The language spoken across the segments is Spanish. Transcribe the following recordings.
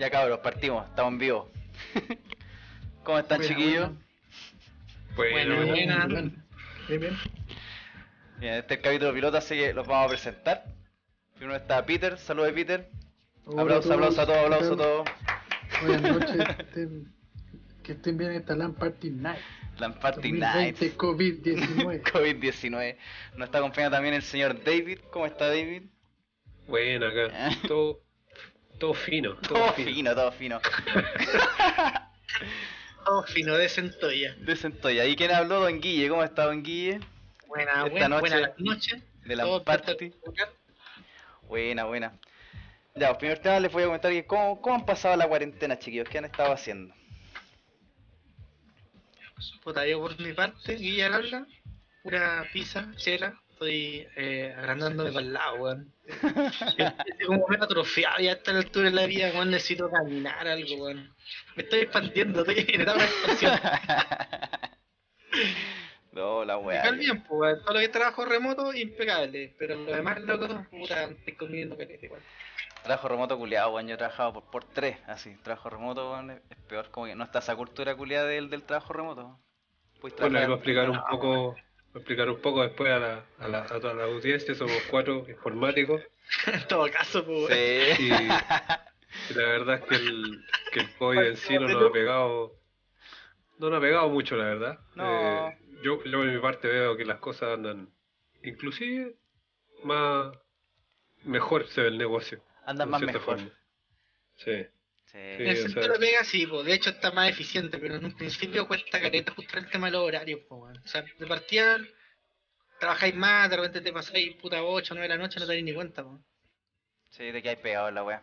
Ya cabros, partimos, estamos en vivo. ¿Cómo están Buena, chiquillos? buena. Bueno, Buena. Bien, bien. Bien, este es el capítulo piloto, así que los vamos a presentar. Primero está Peter, saludos de Peter. Hola Aplauso, aplauso a todos, aplauso a todos. Buenas noches. estén- que estén bien esta LAN Party Night. Lamparty 2020 Nights. COVID-19. COVID-19. Nos está acompañando también el señor David. ¿Cómo está David? Bueno, acá. Todo, todo fino. Todo, Todo fino. fino, todo fino. Todo fino de centolla. De Centolla. ¿Y quién habló? Don Guille. ¿Cómo está Don Guille? Buena, Esta buena, noche- buena noche. De Lamparty. espectacular. Buena, buena. Ya, pues primer tema les voy a comentar que cómo, cómo han pasado la cuarentena, chiquillos. ¿Qué han estado haciendo? Puta, yo por mi parte, Guilla al habla, pura pizza, chela. Estoy eh, agrandándome para el lado, weón. Estoy como medio atrofiado ya a esta altura de la vida, weón. Necesito caminar algo, weón. Me estoy expandiendo, estoy de expansión. no, la weá. cae bien, pues, weón. Todo lo que es trabajo remoto, impecable. Pero lo demás, loco, puta, estoy comiendo calete, weón. Trabajo remoto culiado, weón. Yo he trabajado por, por tres, así. Trabajo remoto, weón, es es peor. Como que no está esa cultura culiada del, del trabajo remoto. Puedes Bueno, a explicar un poco. Voy a explicar un poco después a, la, a, la, a toda la audiencia. Somos cuatro informáticos. En todo caso, pues. Sí. Y, y la verdad es que el, que el COVID en sí no nos ha pegado. No nos ha pegado mucho, la verdad. No. Eh, yo, yo, por mi parte, veo que las cosas andan. Inclusive, más. Mejor se ve el negocio. Andan más mejor. forma. Sí. Sí. En el centro sea- de pega sí, pues, de hecho está más eficiente, pero en un principio cuesta careta justo el tema de los horarios, pues, weón. O sea, de partida trabajáis más, de repente te pasáis puta 8 o 9 de la noche, no te dais ni cuenta, pues. Sí, de que hay pegado la weá.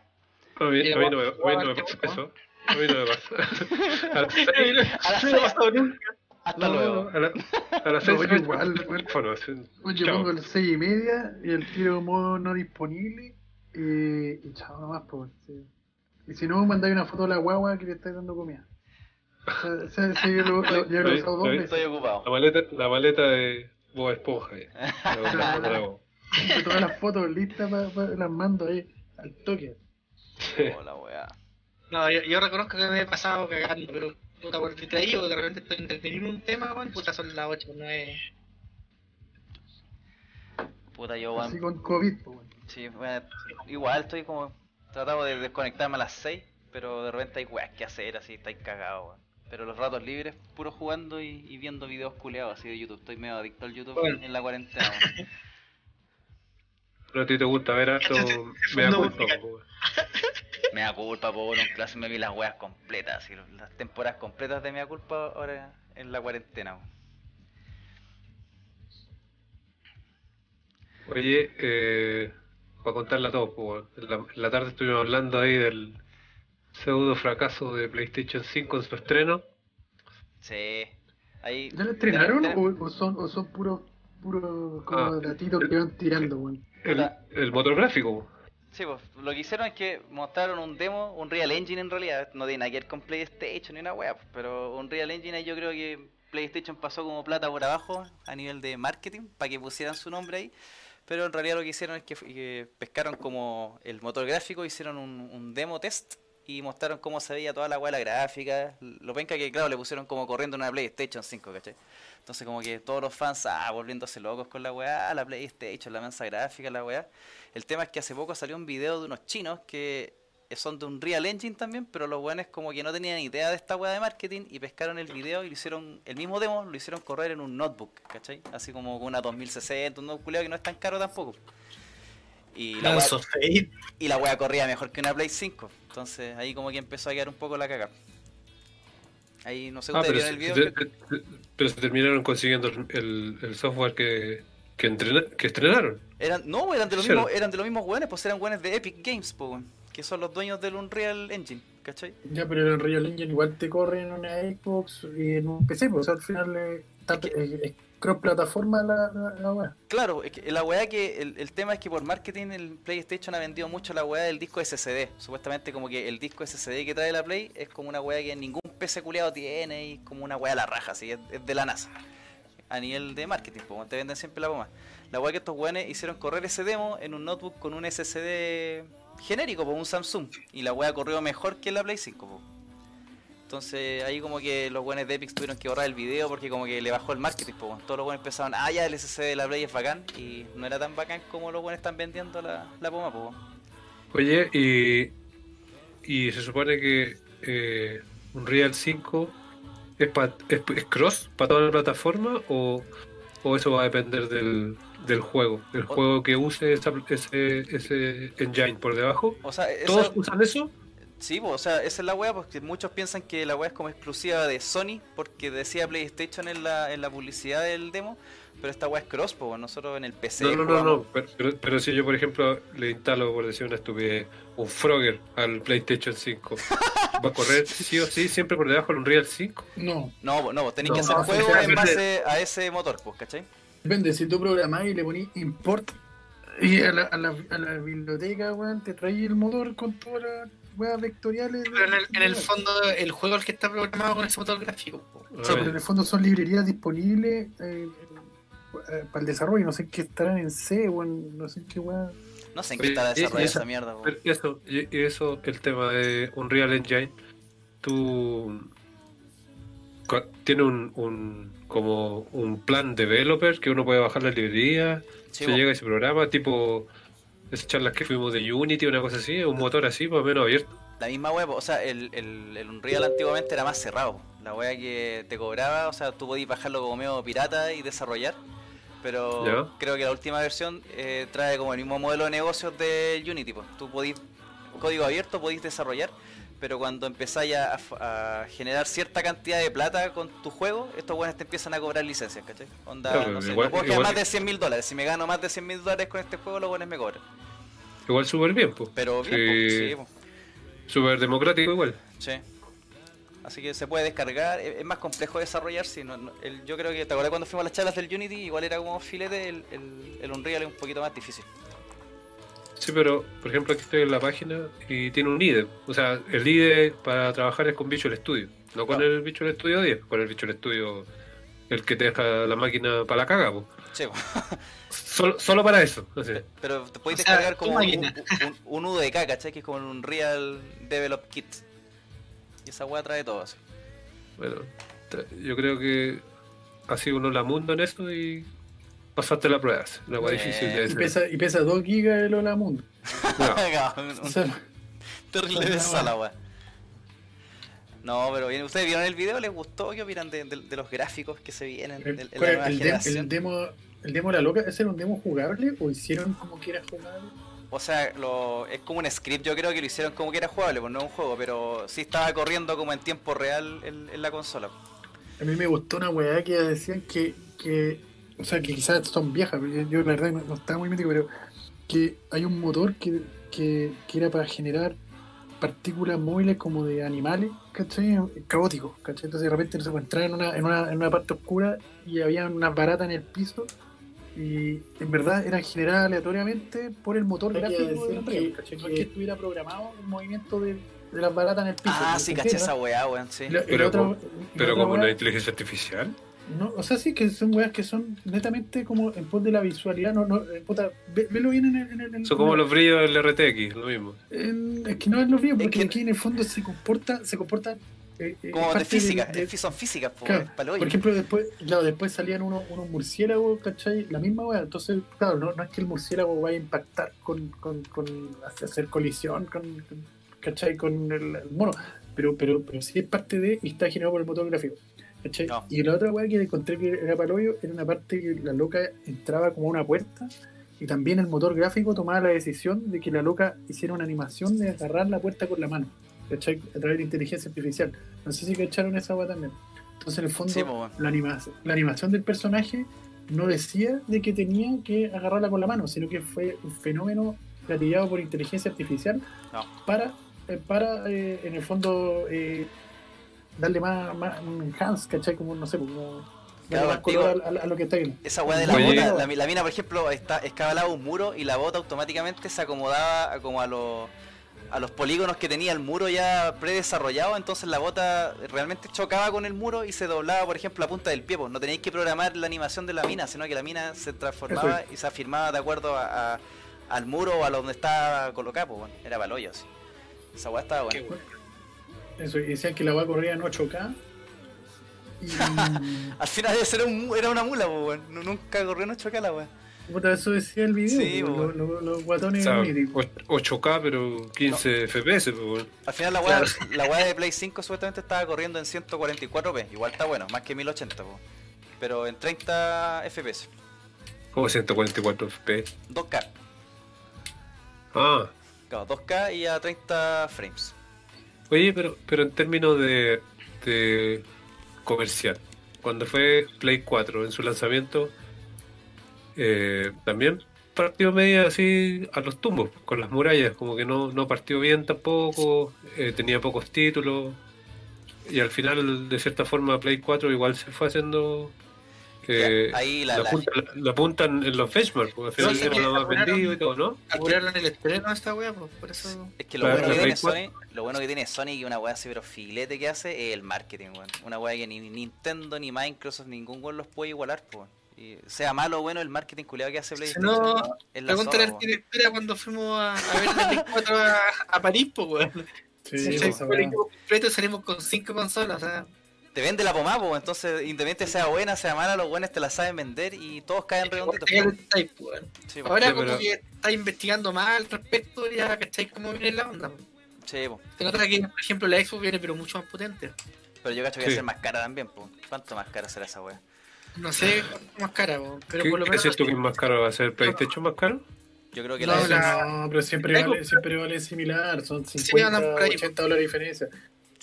A mí, a no me, a mí no me igual, pasa ¿no? eso. A mí no me pasa. A las seis- A las No me seis- ha pasado nunca. Hasta no, luego. A, la- a las No, seis yo igual, yo chao. pongo las 6 y media y el tiro modo no disponible. eh, y chao nomás, pues. sí. Y si no, mandáis una foto a la guagua que le estáis dando comida. O sea, o sea, sí, yo lo, lo- ya lo he usado dos Estoy ocupado. La maleta, la maleta de Bob Esponja. eh. Todas las fotos listas para las mando ahí al toque. Oh, la weá. No, yo, yo reconozco que me he pasado cagando, pero puta por distraído, de repente estoy entretenido en un tema, weón, puta son las 8 o 9. Puta, yo, weón. Así con COVID, weón. Sí, bueno, igual estoy como tratando de desconectarme a las 6, pero de repente hay weas que hacer, así, estáis cagados, weón. Pero los ratos libres, puro jugando y, y viendo videos culeados así de YouTube. Estoy medio adicto al YouTube Bueno. en la cuarentena, weón. Pero a ti te gusta ver harto. Me da culpa. po. Me da culpa, po, en un clase me vi las weas completas, así, las temporadas completas de me da culpa ahora en la cuarentena, weón. Oye, eh, para contarle a todos, po, weón. en, la, en la tarde estuvimos hablando ahí del pseudo fracaso de PlayStation 5 en su estreno. Sí. Ahí. ¿Ya lo estrenaron o, o son, o son puros puros como Ah. datitos que van tirando, weón? El, motor gráfico. Sí, pues lo que hicieron es que mostraron un demo, un Real Engine en realidad, no tiene nada que ver con PlayStation ni una wea, pues, pero un Real Engine ahí yo creo que PlayStation pasó como plata por abajo a nivel de marketing para que pusieran su nombre ahí, pero en realidad lo que hicieron es que, pescaron como el motor gráfico, hicieron un, demo test y mostraron cómo se veía toda la wea, la gráfica, lo penca que claro le pusieron como corriendo una PlayStation 5, ¿cachai? Entonces como que todos los fans, ah, volviéndose locos con la weá, la PlayStation, la mensa gráfica, la weá. El tema es que hace poco salió un video de unos chinos que son de un Real Engine también, pero los weones como que no tenían idea de esta weá de marketing y pescaron el video y lo hicieron, el mismo demo lo hicieron correr en un notebook, ¿cachai? Así como una 2060, un notebook culiao que no es tan caro tampoco. Y la, Fate. y la weá corría mejor que una Play 5. Entonces ahí como que empezó a quedar un poco la caga. Ahí no sé, Ah, ustedes pero, vieron se, el video. pero se terminaron consiguiendo el, software que, que, entrena- que estrenaron. Eran, no, eran de los mismos, eran de los mismos weones, pues eran weones de Epic Games, weón, que son los dueños del Unreal Engine, ¿cachai? Ya, pero en Real Engine igual te corre en una Xbox y en un PC, pues o sea, al final es, es cross plataforma la, la, la weá. Claro, es que la weá que el, el tema es que por marketing el PlayStation ha vendido mucho la weá del disco SSD. Supuestamente como que el disco SSD que trae la Play es como una weá que ningún PC culiado tiene y como una weá a la raja, así, es, es de la NASA. A nivel de marketing, pues te venden siempre la bomba. La weá que estos weones hicieron correr ese demo en un notebook con un SSD genérico, pues un Samsung. Y la wea corrió mejor que la Play 5, pues. Entonces ahí como que los buenos de Epic tuvieron que borrar el video porque como que le bajó el marketing, pues. Todos los buenos empezaban, ah ya el SSD de la Play es bacán. Y no era tan bacán como los buenos están vendiendo la, la poma, pues. Oye, y, y se supone que eh, Unreal 5 es, pa- es, es cross para toda la plataforma o, o eso va a depender del, del juego, el O- juego que use esa- ese, ese engine por debajo. O sea, esa- ¿Todos usan eso? Sí, o sea, esa es la weá, porque muchos piensan que la weá es como exclusiva de Sony, porque decía PlayStation en la, en la publicidad del demo, pero esta weá es cross, pues, nosotros en el PC. No, no, no, jugamos- no. Pero, pero, pero si yo, por ejemplo, le instalo, por decir una estupidez, un Frogger al PlayStation 5, ¿va a correr sí o sí siempre por debajo del Unreal 5? No, No, no, tenéis que hacer no, juegos sí, en base a ese motor, pues, ¿cachai? Depende, si tú programás y le ponís import y a la, a la, a la biblioteca, weón, te trae el motor con todas las weas vectoriales. Pero en el, en el fondo, el juego es el que está programado con ese motor gráfico. Sí, pero en el fondo son librerías disponibles eh, eh, para el desarrollo. No sé en qué estarán en C o en no sé en qué weá. No sé en qué está desarrollada esa esa- mierda. Pero eso, y eso, el tema de Unreal Engine, tú tiene un, un como un plan developer que uno puede bajar la librería, Sí, se llega a ese programa, tipo esas charlas que fuimos de Unity, una cosa así, un motor así, más o menos abierto. La misma web, o sea, el, el, el Unreal antiguamente era más cerrado. La wea que te cobraba, o sea, tú podías bajarlo como medio pirata y desarrollar. Pero Ya. creo que la última versión eh, trae como el mismo modelo de negocios de Unity. Pues. Tú podís, código abierto, podís desarrollar, pero cuando empezáis a, generar cierta cantidad de plata con tu juego, estos buenos te empiezan a cobrar licencias, ¿cachai? Onda, Claro, no sé, igual- no puedo igual- más de 100 mil dólares. Si me gano más de 100 mil dólares con este juego, los buenos me cobran. Igual súper bien, pues. Pero bien, Sí, pues, sí, pues. Súper democrático igual. Sí. Así que se puede descargar, es es más complejo de desarrollar. Si no, no- el- yo creo que, ¿te acuerdas cuando fuimos a las charlas del Unity? Igual era como filete, el, el, el Unreal es un poquito más difícil. Sí, pero por ejemplo aquí estoy en la página y tiene un IDE. O sea, el IDE para trabajar es con Visual Studio. No con Ah. el Visual Studio 10, con el Visual Studio el que te deja la máquina para la caga. po. Sí, po. Solo, solo para eso. así. pero te puedes O sea, descargar como un, un, un UDK, ¿cachai? Que es como un Unreal Develop Kit. Y esa weá trae todo así. Bueno, yo creo que así uno la mundo en eso y pasaste la prueba. hueá Bien. difícil de Y hacer. pesa, y pesa 2 gigas el Hola Mundo. No. Terrible sala, weá. No, pero bien, ¿ustedes vieron el video? ¿Les gustó? ¿Qué opinan de, de- de los gráficos que se vienen de, de la ¿cuál- nueva el, dem- generación? el demo, el demo la loca, ¿ese era un demo jugable o hicieron como que era jugable? O sea, lo, es como un script, yo creo que lo hicieron como que era jugable, pues no es un juego, pero sí estaba corriendo como en tiempo real en, en la consola. A mí me gustó una weá que decían que, que o sea, que quizás son viejas, yo, la verdad no, no estaba muy metido, pero que hay un motor que, que, que era para generar partículas móviles como de animales, ¿cachai? Caóticos, ¿cachai? Entonces de repente se encontraba en una, en, una, en una parte oscura y había unas baratas en el piso y en verdad eran generadas aleatoriamente por el motor Hay que gráfico del Unreal, que- ¿cachai? No que- es que estuviera programado el movimiento de, de las baratas en el piso. Ah, ¿me sí, caché no? esa weá, weón, sí. La- la Pero otra- la Pero como una weá- inteligencia artificial. No, o sea, sí que son weas que son netamente como en pos de la visualidad. No, no, eh, puta, ve- velo bien en el. En el Son como los brillos del RTX, lo mismo. en- es que no es lo bien, Es porque que- aquí en el fondo se comporta. Se comporta eh, eh, Como de física, de- son físicas, po, Claro, es pa'l hoyo. por ejemplo, después, claro, después salían unos, unos murciélagos, ¿cachai? La misma wea. Entonces, claro, no, no es que el murciélago vaya a impactar con, con, con hacer colisión con, con- ¿cachai? Con el, el mono. Pero, pero, pero sí es parte de y está generado por el motor gráfico. Y la otra weá que encontré que era para el hoyo era una parte que la loca entraba como a una puerta y también el motor gráfico tomaba la decisión de que la loca hiciera una animación de agarrar la puerta con la mano, ¿cachai? A través de inteligencia artificial. No sé si cacharon esa weá también. Entonces, en el fondo, Sí, weón. la, anima- la animación del personaje no decía de que tenía que agarrarla con la mano, sino que fue un fenómeno gatillado por inteligencia artificial No. para, eh, para eh, en el fondo, eh, darle más, más un enhance, ¿cachai? Como, no sé, como darle Claro, más color a, a- a lo que está. Esa weá de la Oye. bota, la, la mina, por ejemplo, está escalaba un muro y la bota automáticamente se acomodaba como a los a los polígonos que tenía el muro ya predesarrollado, entonces la bota realmente chocaba con el muro y se doblaba, por ejemplo, la punta del pie. pues. No tenéis que programar la animación de la mina, sino que la mina se transformaba y se afirmaba de acuerdo a, a- al muro o a donde estaba colocado, pues. Era para el hoyo, así. Esa weá estaba Qué buena. Eso, y decían que la weá corría en 8K. Y. Al final era, un, era una mula, weón. Nu- Nunca corrió en 8K la weá. puta, eso decía el video. Sí, los, los- los O guatones sea, míticos. 8K, pero 15 FPS, pues. Al final la weá, la weá de Play 5 supuestamente estaba corriendo en 144p. Igual está bueno, más que 1080, pues. Pero en 30 FPS. Como 144 FPS. 2K. Ah, Claro, 2K y a 30 frames. Oye, pero, pero en términos de, comercial, cuando fue Play 4 en su lanzamiento, eh, también partió media así a los tumbos, con las murallas, como que no, no partió bien tampoco, eh, tenía pocos títulos, y al final, de cierta forma, Play 4 igual se fue haciendo... Ya, ahí la- la, punta, la, la punta en, los benchmarks, porque al final sí, que lo más vendido y todo, ¿no? Apuraron el estreno a esta wea, pues por eso. Es que lo bueno que tiene Sony, lo bueno que tiene Sony que una weá así pero filete que hace es el marketing, weón. Una weá que ni Nintendo ni Microsoft ningún weón los puede igualar, pues. Y sea malo o bueno el marketing culiado que hace PlayStation. no, la pregúntale al director cuando fuimos a, a ver la Play 4 a, a París, pues weón. Sí, Sí, equipo completo salimos con 5 consolas, o sea. Te vende la pomada, pues. Entonces, independiente sea buena, sea mala, los buenos te la saben vender y todos caen redonditos. pues. Sí. Ahora Sí, como pero- que está investigando más al respecto, ya cacháis cómo viene la onda. pues. Sí, po. Se nota que, por ejemplo, la Xbox viene pero mucho más potente. Pero yo cacho que Sí. va a ser más cara también, pues. ¿Cuánto más cara será esa weá? No sé cuánto más cara, po, pero ¿Qué, por lo qué menos. siento que es más caro? ¿Va a ser PlayStation más caro? Yo creo que No, la, No, la- pero siempre vale, siempre vale similar, son Sí, 50, andan por ahí. 80 dólares de diferencia.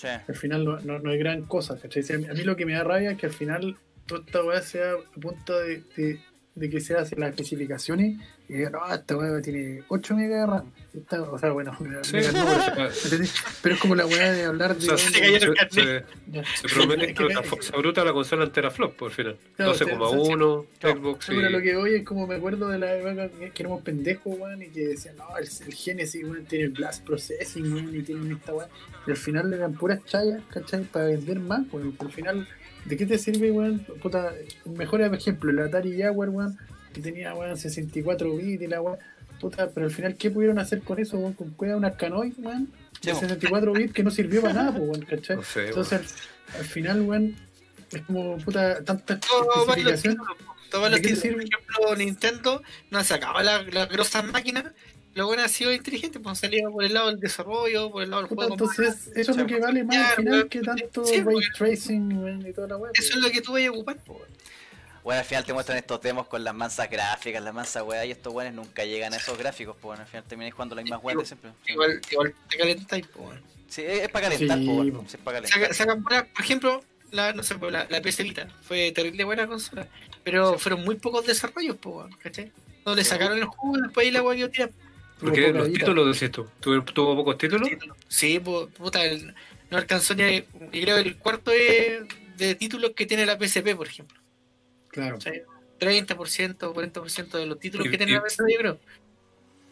Al final no, no, hay gran cosa, ¿cachai? A mí, a mí lo que me da rabia es que al final toda esta weá sea a punto de, de que se hacen las especificaciones y digan, no, esta weá tiene 8 megas de RAM. Esta- o sea, bueno, Sí. ¿entendés? pero es como la weá de hablar de. O sea, Se se, se- se promete que que- se abruta la consola entera flop por final. Claro, 12,1, claro. Xbox Sí, pero lo que hoy es como me acuerdo de la época que, que éramos pendejos, weón, y que decían, no, el, el Genesis, weón, tiene el Blast Processing, weón, y tienen esta weón. Y al final le dan puras chayas, ¿cachai? Para vender más, weón. Al final, ¿de qué te sirve, weón? Puta, mejor ejemplo, el Atari Jaguar, weón, que tenía, weón, 64 bits y la weón. Puta, pero al final, ¿qué pudieron hacer con eso, weón? Con cueva unas Canoy, weón, de po. 64 bits que no sirvió para nada, pues, weón, ¿cachai? No sé, weón. Entonces, al, al final, weón, es como, puta, tanta los especificación. títulos, po. Todo vale ¿De los títulos. Por sirve? ejemplo, Nintendo no sacaba las la grosas máquinas. Lo bueno ha sido inteligente, pues han salido por el lado del desarrollo, por el lado del Puta, juego. entonces, eso es lo que vale más al final que tanto Sí, ray tracing y toda la web. Eso es lo que tú vayas a ocupar, po. Bueno, al final te muestran estos demos con las mansas gráficas, las mansas weá, y estos weones nunca llegan a esos gráficos, pues al final termináis jugando las mismas weas de siempre. Igual, igual te calentáis, po. weón. Sí, es, para calentar, Sí, po, weón. po. Sí, es para Saca- calentar. sacan buenas- por ejemplo, la, no sé, pues, la, la PS Vita fue terrible buena consola, pero fueron muy pocos desarrollos, po, weón, ¿cachai? No le sacaron el juego y después ahí la quedó tirada. Porque los títulos decís tú, ¿tuvo, tuvo pocos títulos? Sí, puta, el- no alcanzó ni a- y creo el cuarto de, de títulos que tiene la PSP, por ejemplo. Claro. ¿cachai? 30%, 40% de los títulos Y- que tiene y- la PSP, yo creo.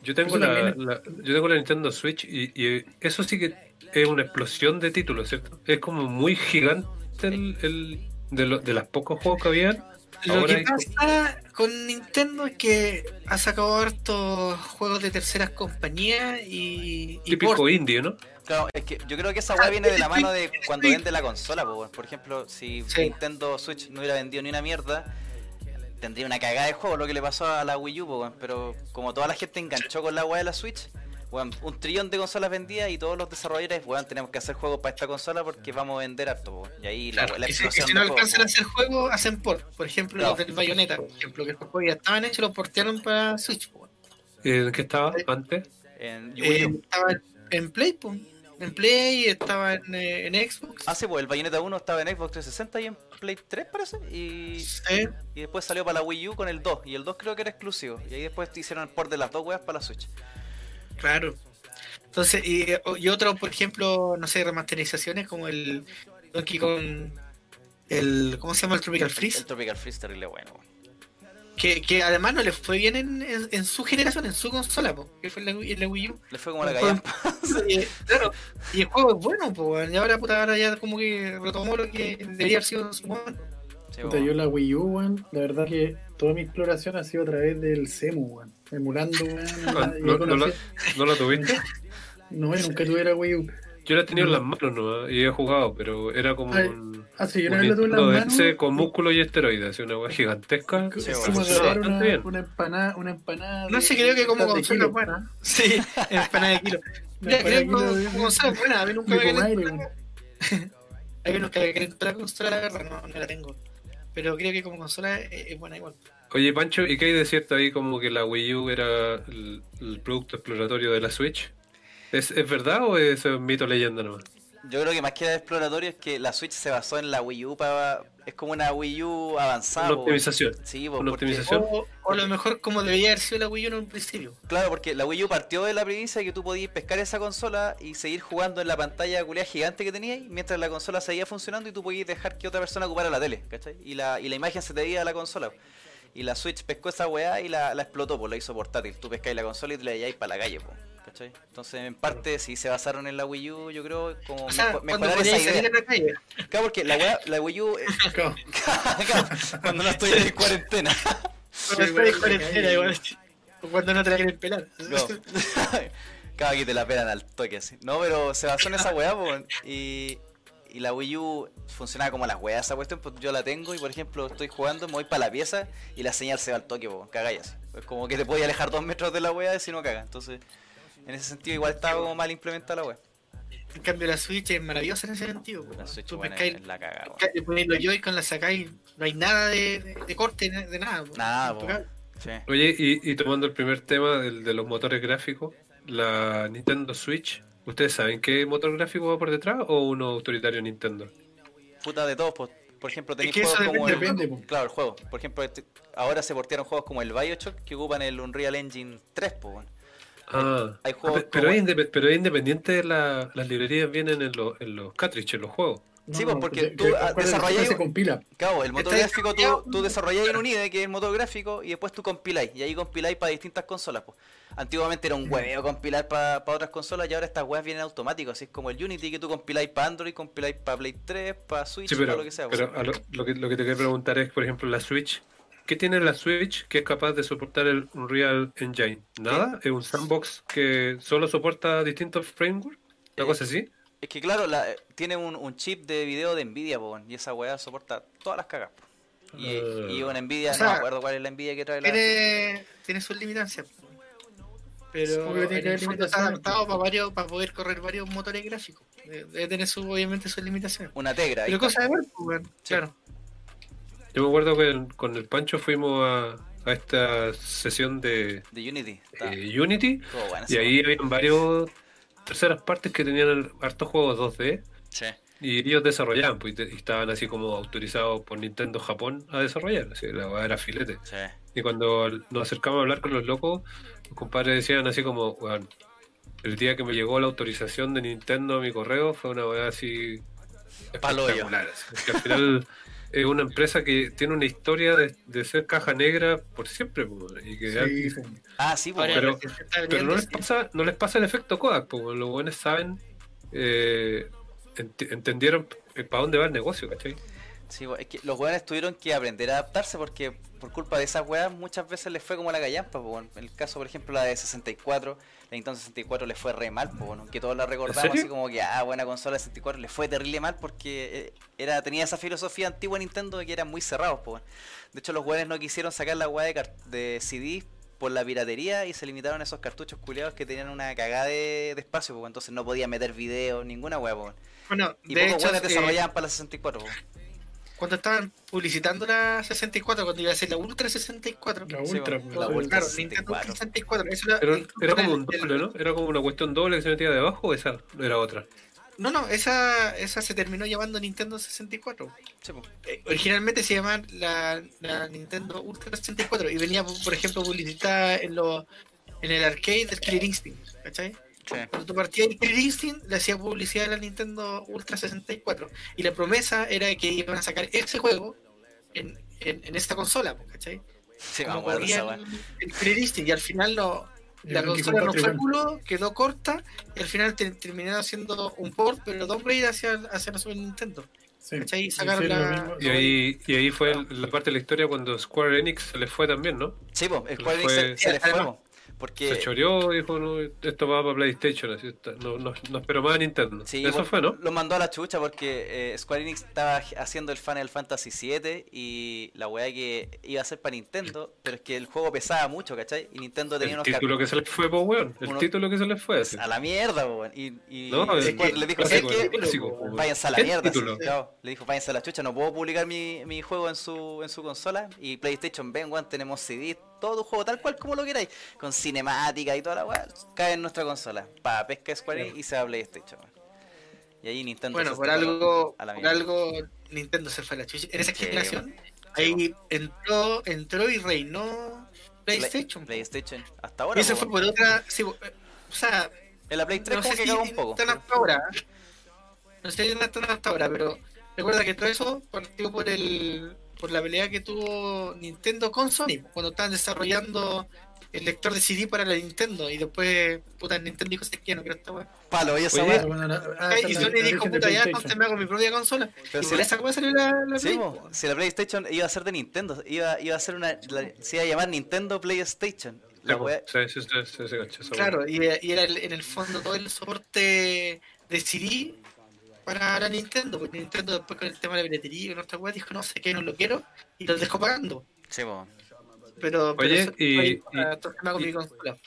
Yo tengo la, yo tengo la Nintendo Switch y, y eso sí que es una explosión de títulos, ¿cierto? Es como muy gigante el, el- de, lo- de las pocos juegos que habían. Lo que pasa con Nintendo es que ha sacado hartos juegos de terceras compañías y, y Típico port. indie, ¿no? Claro, es que yo creo que esa weá viene de la mano de cuando vende la consola, po, weón. Por ejemplo, si Sí. Nintendo Switch no hubiera vendido ni una mierda, tendría una cagada de juego, lo que le pasó a la Wii U, po, weón. Pero como toda la gente enganchó con la weá de la Switch, weón, un trillón de consolas vendidas y todos los desarrolladores, weón, tenemos que hacer juegos para esta consola porque vamos a vender harto, weón. Y ahí la, Claro, la y si, y explosión si no alcanzan a hacer juegos, hacen port. Por ejemplo, Claro. los del Bayonetta, por ejemplo, que estos juegos ya estaban hechos, los portearon para Switch. ¿En qué estaba antes? En Wii Eh, U. estaba en Play, po. en Play, estaba en, eh, en Xbox. Ah, sí, pues el Bayonetta 1 estaba en Xbox 360 y en Play 3 parece, y, Sí. y después salió para la Wii U con el 2, y el 2 creo que era exclusivo, y ahí después hicieron el port de las dos weas para la Switch. Claro. Entonces, y, y otros, por ejemplo, no sé, remasterizaciones como el Donkey Kong, el, ¿cómo se llama? El Tropical El, Freeze, Tropical Freeze terrible bueno, que, que además no le fue bien en, en, en su generación, en su consola, po, que fue en la, Wii- en la Wii U. Le fue como la. Y, claro, y el juego es bueno, po, y ahora, puta, ahora ya como que retomó lo que debería haber sido en su momento. Sí, Puta, weón. yo la Wii U, weón, la verdad que toda mi exploración ha sido a través del CEMU, weón. Emulando. Ah, ¿No, no la, ¿No la tuviste? No, yo nunca tuve la Wii U. Yo la tenía en las manos nomás y he jugado, pero era como Ay, un, Ah, sí, yo vez la tuve en las manos. Con músculo y esteroides, así una weá gigantesca. Es Sí, como bueno, funcionaba agarrar bastante una, bien. una empanada, una empanada. No sé, creo que como kilo. es buena. Sí, empanada de kilo. Mira, creo que como como consola es buena. A mí nunca me weón. A mí nunca me calentó la consola, la verdad, no, no la tengo. Pero creo que como consola es, es buena igual. Oye, Pancho, ¿y qué hay de cierto ahí como que la Wii U era el, el producto exploratorio de la Switch? ¿Es, ¿Es verdad o es un mito leyenda nomás? Yo creo que más que era exploratorio es que la Switch se basó en la Wii U para... Es como una Wii U avanzada. Una optimización. Sí, Una porque- optimización. O, o a lo mejor como debería haber sido la Wii U en un principio. Claro, porque la Wii U partió de la premisa de que tú podías pescar esa consola y seguir jugando en la pantalla culiada gigante que tenías mientras la consola seguía funcionando y tú podías dejar que otra persona ocupara la tele, ¿cachai? Y la, y la imagen se te veía a la consola. Y la Switch pescó esa weá y la, la explotó, pues la hizo portátil. Tú pescáis la consola y te la lleváis para la calle, pues. ¿Cachai? Entonces, en parte, sí se basaron en la Wii U, yo creo, como O sea, mejorar esa salir idea. a la calle. Claro, porque la, weá, la Wii U, eh, Claro. cuando no estoy en cuarentena. Cuando estás en cuarentena, igual. O cuando no te la quieren pelar. No. Cada que te la pelan al toque así. No, pero se basó en esa weá, po, y, y la Wii U funcionaba como las weas esa cuestión, pues yo la tengo y por ejemplo estoy jugando, me voy para la pieza y la señal se va al toque, po, cagáis así. Es como que te podía alejar dos metros de la wea si no caga. Entonces, en ese sentido igual estaba como mal implementada la wea. En cambio, la Switch es maravillosa en ese sentido. La Switch Tú buena pescáis- es la caga, weón. pescáis- ponéis los Joy-Con, la sacáis, no hay nada de, de, de corte, de, nada. po. Nada, po. Sí. Oye, y, y tomando el primer tema del de los motores gráficos, la Nintendo Switch, ¿ustedes saben qué motor gráfico va por detrás o uno autoritario Nintendo? Puta de todos, por ejemplo, tenéis que juegos como el, depende, po. Claro, el juego. Por ejemplo, este- ahora se portearon juegos como el Bioshock que ocupan el Unreal Engine 3, pues, weón. Ah, hay juegos pero, como- es indep- pero es independiente de la, las librerías vienen en, los en los cartridges, en los juegos. Sí, pues, porque que- tú, ah, siempre se compila. Claro, el motor gráfico tú, tú desarrolláis en Unide, que es el motor gráfico, y después tú compiláis. Y ahí compiláis para distintas consolas. Pues. Antiguamente era un hueveo compilar para otras consolas y ahora estas weas vienen automáticos. Así es como el Unity que tú compiláis para Android, compiláis para Play 3, para Switch, Sí, para lo que sea. pues. pero a lo, lo que, lo que te quería preguntar es, por ejemplo, la Switch. ¿Qué tiene la Switch que es capaz de soportar el Unreal Engine? ¿Nada? ¿Es un sandbox que solo soporta distintos frameworks? ¿Una Eh, cosa así? Es que claro, la, tiene un, un chip de video de Nvidia, po, y esa weá soporta todas las cagas. po. Y, y una Nvidia, O sea, no me acuerdo cuál es la Nvidia que trae la... Tiene, tiene sus limitancias. Pero tiene que haber fondo está limitaciones. adaptado para, varios, para poder correr varios motores gráficos. Debe tener su, obviamente sus limitaciones. Una Tegra. ahí Pero cosa de ver, pues, weón. Sí. Claro. Yo me acuerdo que con el Pancho fuimos a, a esta sesión de De Unity. Eh, Unity bueno. y ahí habían varios terceras partes que tenían hartos juegos 2D weá. Sí. y ellos desarrollaban pues, y, estaban así como autorizados por Nintendo Japón a desarrollar, así, la era filete. Sí. Y cuando nos acercamos a hablar con los locos, los compadres decían así como, "Weón, el día que me llegó la autorización de Nintendo a mi correo fue una weá así Palo yo. espectacular. así. Que al final es una empresa que tiene una historia de, de ser caja negra por siempre. po, y que Sí, sí. Ah, sí. Ahora, pero- no les pasa, no les pasa el efecto Kodak, porque los buenos saben, eh, ent- entendieron para dónde va el negocio, ¿cachai? Sí, es que los weones tuvieron que aprender a adaptarse porque por culpa de esas weas muchas veces les fue como la gallampa. po. En el caso, por ejemplo, la de 64, la Nintendo 64 les fue re mal, po, aunque todos la recordamos así como que, ah, buena consola 64, les fue terrible mal porque eh, era tenía esa filosofía antigua de Nintendo de que eran muy cerrados. po. De hecho, los weones no quisieron sacar la wea de, de CD por la piratería y se limitaron a esos cartuchos culiados que tenían una cagada de, de espacio, po, entonces no podían meter videos, ninguna weón. Bueno, Y de pocos hecho, eh, desarrollaban para la 64. po. Cuando estaban publicitando la 64, cuando iba a ser la Ultra 64, La Sí, ultra, bueno, pues, la Ultra. claro, Nintendo 64. 64, eso era, Pero era como un el- doble, ¿no? Era como una cuestión doble que se metía debajo o esa era otra. No, no, esa, esa se terminó llamando Nintendo 64. Sí. Eh, originalmente se llamaba la, la Nintendo Ultra 64 y venía, por ejemplo, publicitada en, los en el arcade del Killer Instinct, ¿cachai? Sí. Cuando tú partías Killer Instinct, le hacía publicidad a la Nintendo Ultra 64 y la promesa era que iban a sacar ese juego en, en, en esta consola, pues, ¿cachai? Sí, Como de esa el, el Instinct y al final no, la consola no fue culo, quedó corta y al final te- terminaron haciendo un port, pero downgrade hacia, hacia la Super Nintendo. Sí. ¿Cachai? Sí, Sacaron sí, la-. Y ahí, y ahí fue la parte de la historia cuando Square Enix se les fue también, ¿no? Sí, el Pero Square Enix fue- se, se le fue. Porque Se choreó, dijo, no, esto va para PlayStation, así está, no, no, no espero más a Nintendo. Sí, Eso fue, ¿no? Lo mandó a la chucha porque eh, Square Enix estaba haciendo el Final Fantasy VII y la weá que iba a ser para Nintendo, pero es que el juego pesaba mucho, ¿cachai? Y Nintendo tenía El unos título que se les fue, pues, weón. El título que se les fue. así. a la mierda, po, weón. Y, y No, Square que- le dijo, clásico, ¿sabes qué? clásico, Váyanse a la ¿Qué mierda. título? sí, claro. Le dijo, váyanse a la chucha, no puedo publicar mi, mi juego en su, en su consola. Y PlayStation, ven, weón, tenemos CD, todo tu juego tal cual como lo queráis, con cinemática y toda la weá, cae en nuestra consola. Pa, pesca Square y se va a PlayStation. Y ahí Nintendo Bueno, se por algo, a la por algo Nintendo se fue a la chucha. En esa Sí, generación, Sí, ahí entró, entró y reinó Play- PlayStation. PlayStation. Hasta y ahora. eso po, fue por otra. sí, o sea, En la Play 3 no como sé que si un poco. están hasta ahora. No sé si están hasta ahora, pero recuerda que todo eso partió por el por la pelea que tuvo Nintendo con Sony cuando estaban desarrollando el lector de CD para la Nintendo y después puta Nintendo dijo "Es que no quiero esta weá". Palo, y esa weá. Ah, y Sony dijo puta ya entonces me hago mi propia consola Pero y si por la- esa weá salió la, la Sí, Play, si la PlayStation iba a ser de Nintendo, iba, iba a ser una. la- se iba a llamar Nintendo PlayStation. La Sí, weá- sí, sí, sí, sí, sí, Claro, y, y era el- en el fondo todo el soporte de CD para la Nintendo, porque Nintendo después con el tema de la piratería y con otra weá dijo no sé qué, no lo quiero, y lo dejó pagando. Sí. Pero, pero Oye, eso- y- ahí, y- para- entonces me hago y- mi consola.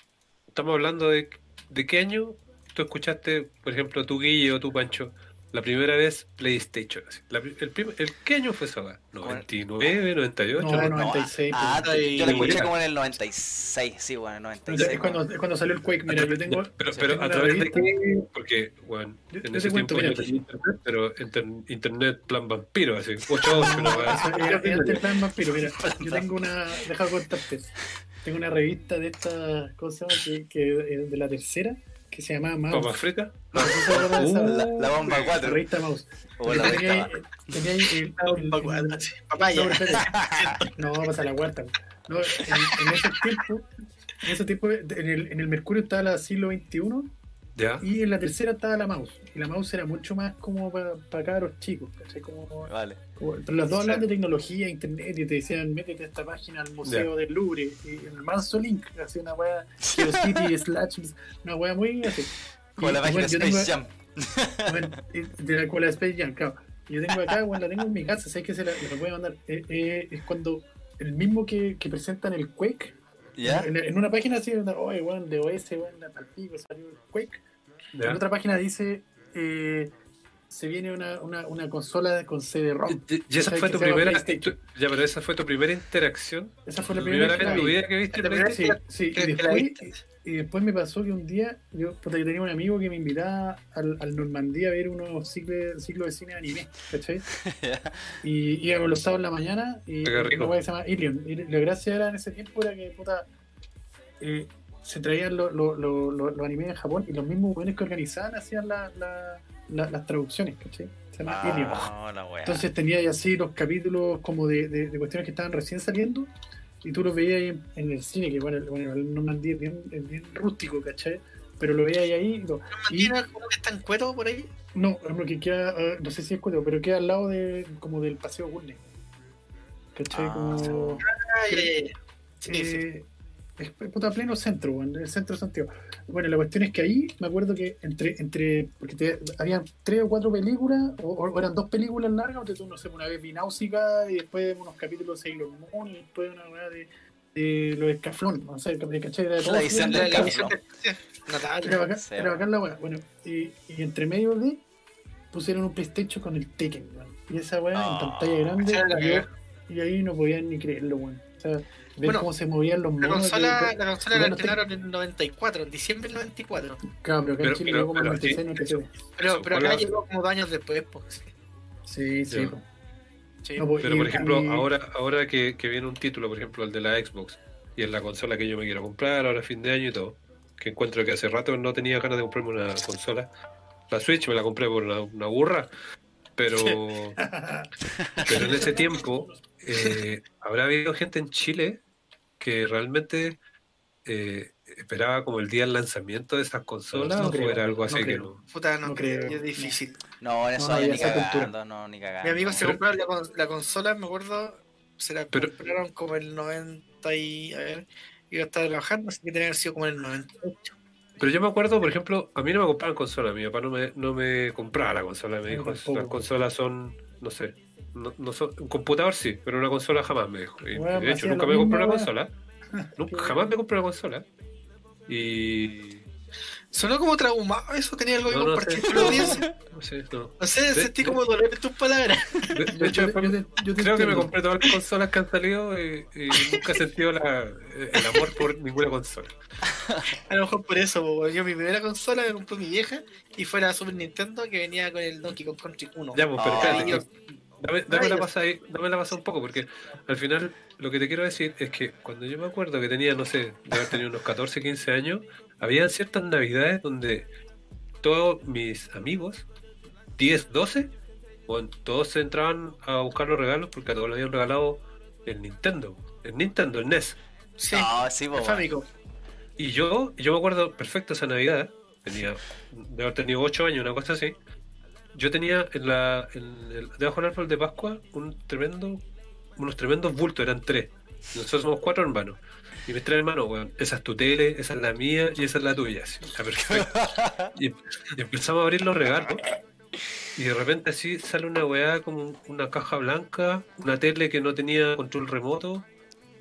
Estamos hablando de, de qué año tú escuchaste, por ejemplo, tú Guille o tú Pancho, la primera vez PlayStation. La el, el- ¿Qué año fue esa? weá? ¿99, 98? No, ¿no? no, 96, ah, antes, yo la escuché como en el 96, sí, bueno, en el Es 96. cuando, es cuando salió el Quake, mira, yo tengo. Pero, pero tengo a través de revista- qué, porque, bueno, Yo- en yo ese te cuento, tiempo yo internet, pero inter- internet plan vampiro, así, 8 a 8, una weá así. Era- era antes el plan vampiro, mira, yo tengo una, deja contarte, tengo una revista de esta cosa que, que es de la tercera, que se llamaba Mouse. Esa- Uh, La, la bomba la 4. revista Mouse. O la tenía, el, el- el- Papaya. No, pasa la cuarta. No, en, en ese tiempo, en ese tiempo, en el, en el Mercurio estaba la siglo XXI Ya. y en la tercera estaba la mouse. Y la mouse era mucho más como para cabros chicos, ¿cachai? Como, Vale. como- pero las dos hablan de tecnología, internet, y te decían, métete a esta página al Museo del Louvre, y el manso link, hacía una wea, Geocity slash, una wea muy así. Como Y, la página bueno, Space Jam. bueno, de la cola de Space Jam, claro. Yo tengo acá, bueno, la tengo en mi casa, sé que se la, la voy a mandar. Eh, eh, es cuando el mismo que, que presentan el Quake, ¿Ya? en, en una página así, oye, weón, de OS, weón, la tal pico, salió el Quake. En otra página dice, eh, se viene una, una, una consola con CD-ROM. Y, esa ¿Sabes fue tu primera, tu- ya, pero esa fue tu primera interacción, Esa fue la la primera, vez en tu vida que viste La primera. Sí, y después, viste. y después me pasó que un día, yo, yo tenía un amigo que me invitaba al, al Normandía a ver unos ciclos ciclos de cine de anime, ¿cachai? Y íbamos los sábados en la mañana y una que se llama Ilion. Y la gracia era en ese tiempo era que puta, eh, se traían lo- lo- lo- lo- los animes de Japón y los mismos buenos que organizaban hacían la- la- la- las traducciones, ¿cachai? Se. Ah, la. Entonces tenía ahí así los capítulos como de, de- de cuestiones que estaban recién saliendo y tú los veías ahí en, en el cine, que bueno, el- bueno, el Normandía es bien, bien rústico, ¿cachai? Pero lo veías ahí y lo- y ¿Tiene alguno que está en cuero por ahí? no, es lo que queda, eh, no sé si es cuento, pero queda al lado de como del paseo Gurney. ¿Cachai? Ah, como ya, ya. Sí, sí. Es puta pleno centro, weón, el centro de Santiago. Bueno, la cuestión es que ahí me acuerdo que entre, entre porque te, habían tres o cuatro películas, o, o eran dos películas largas, o tú no sé, una vez vi Náusica y después unos capítulos de Sailor Moon y después una weá de, de los escaflón, no sé, ¿cachai? Era todo La edición del de- era bacán, Sí, era weón. bacán la weá. Bueno, y, y entre medio de pusieron un PlayStation con el Tekken, weón. Y esa weá Ah, en pantalla grande, y, y ahí no podían ni creerlo, weón. O sea, ver Bueno, cómo se movían los La monos. consola, de- la consola la estrenaron en el 94, en diciembre del 94. Claro, pero acá en Chile pero- llegó como pero 96, aquí- 97. Pero, pero ¿cuál acá llegó como dos años después. Pues. Sí, sí. Sí. No, pues, Pero por ejemplo, ahora, ahora que, que viene un título, por ejemplo, el de la Xbox, y es la consola que yo me quiero comprar ahora a fin de año y todo, que encuentro que hace rato no tenía ganas de comprarme una consola. La Switch me la compré por una, una burra, pero, pero en ese tiempo eh, habrá habido gente en Chile que realmente eh, esperaba como el día del lanzamiento de esas consolas No o creo, era algo así no que no. Puta, no, No creo, creo, es difícil. No, eso No, ni cagando, no, ni cagando. Mi amigo se Pero- compraron la, la consola, me acuerdo, se la Pero- compraron como el 90 y, a ver, Iba a estar trabajando, así que tenía que haber sido como en el 98. Pero yo me acuerdo, por ejemplo, a mí no me compraban consola, mi papá no me, no me compraba la consola, me dijo, las consolas son, no sé, no, no son, un computador sí, pero una consola jamás me dijo. Y, Bueno, de hecho, nunca me compré una consola, nunca, jamás me compré una consola. Y... Sonó como traumado, eso tenía algo que No, no compartir sé. con la audiencia. No sé, no. No sé, De- sentí de- como dolor en tus palabras. De, hecho, yo- después- yo yo creo que me compré todas las consolas que han salido y, y nunca he sentido la- el amor por ninguna consola. A lo mejor por eso, po, yo mi primera consola me compró mi vieja y fue la Super Nintendo que venía con el Donkey Kong Country 1. Ya, pues, pero yo- que- dame, dame la Vaya. pasa ahí, dame la pasa un poco, porque al final lo que te quiero decir es que cuando yo me acuerdo que tenía, no sé, de haber tenido unos 14, 15 años, había ciertas navidades donde todos mis amigos, 10, 12, bueno, todos se entraban a buscar los regalos porque a todos le habían regalado el Nintendo, el Nintendo, el NES. Sí, No, sí, el weón. Famicom. Y yo, yo me acuerdo perfecto esa Navidad, tenía, de haber tenido 8 años, una cosa así. Yo tenía en la, en el- debajo del árbol de Pascua un tremendo, unos tremendos bultos, eran tres. Nosotros somos cuatro hermanos. Y mis tres hermanos, weón, esa es tu tele, esa es la mía y esa es la tuya. así. Y, y empezamos a abrir los regalos. Y de repente así sale una weá como una caja blanca, una tele que no tenía control remoto,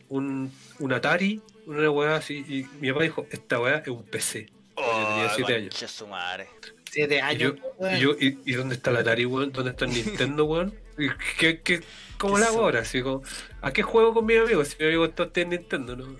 un, un Atari, una weá así. Y mi papá dijo, esta weá es un PC. yo tenía siete Oh, años. su madre. Siete Y años. yo, weón. y, yo, ¿y, y dónde está el Atari, weón? ¿Dónde está el Nintendo, weón? ¿Y ¿Qué, qué, ¿Cómo ¿Qué le hago ahora? Así como, ¿A qué juego con mis amigos? Si mis amigos todos tienen Nintendo, ¿no?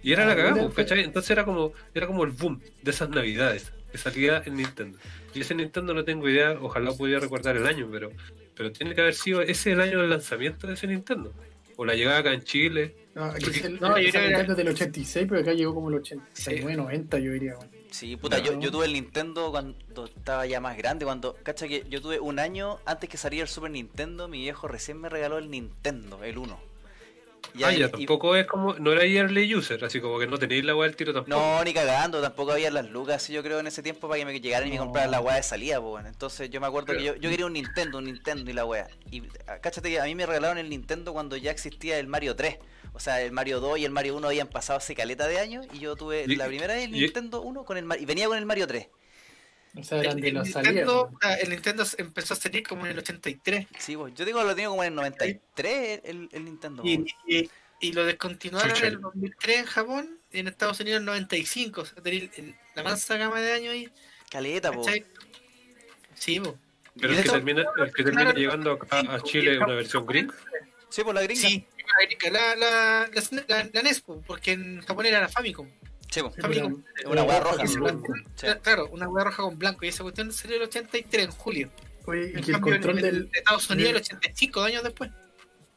Y era Ah, la cagada, mira, pues, ¿cachai? Entonces era como, era como el boom de esas navidades que salía en Nintendo. Y ese Nintendo no tengo idea, ojalá pudiera recordar el año, pero, pero tiene que haber sido ese el año del lanzamiento de ese Nintendo. O la llegada acá en Chile. No, aquí Porque- es el, no, yo era- del 86, pero acá llegó como el 89, 90, yo diría. weón. Sí, puta, No. yo, yo tuve el Nintendo cuando estaba ya más grande, cuando, cacha que yo tuve un año antes que saliera el Super Nintendo, mi viejo recién me regaló el Nintendo, el 1. Y ah, ya, y- tampoco es como, no era early user, así como que no tenéis la weá del tiro tampoco. No, ni cagando, tampoco había las lucas, yo creo, en ese tiempo para que me llegaran y me compraran la weá de salida, pues bueno. Entonces yo me acuerdo que yo, yo quería un Nintendo, un Nintendo y la weá. Y ah, cáchate que a mí me regalaron el Nintendo cuando ya existía el Mario 3. O sea, el Mario 2 y el Mario 1 habían pasado hace caleta de años y yo tuve Y- la primera vez el Nintendo 1 con el Mar- y venía con el Mario 3. O sea, eran El. Nintendo, ah, el Nintendo empezó a salir como en el 83 Sí, pues, yo digo lo tengo como en el 93 el, el Nintendo. y, y, y lo descontinuaron en el 2003 en Japón y en Estados Unidos en el 95. O sea, el- la mansa gama de años ahí. Caleta. ¿cachai? Sí, po. Pero el que, termina, el que termina llegando acá a Chile es una versión gringa. Sí, por la gringa. Sí, la, la, la, la, la NES, po, porque en Japón era la Famicom. Sí, pues. Una hueá era roja. y. Claro, una hueá roja con blanco y esa cuestión salió el 83 en julio. Oye, y En que el control en, en del. Estados Unidos el del- 85, dos años después.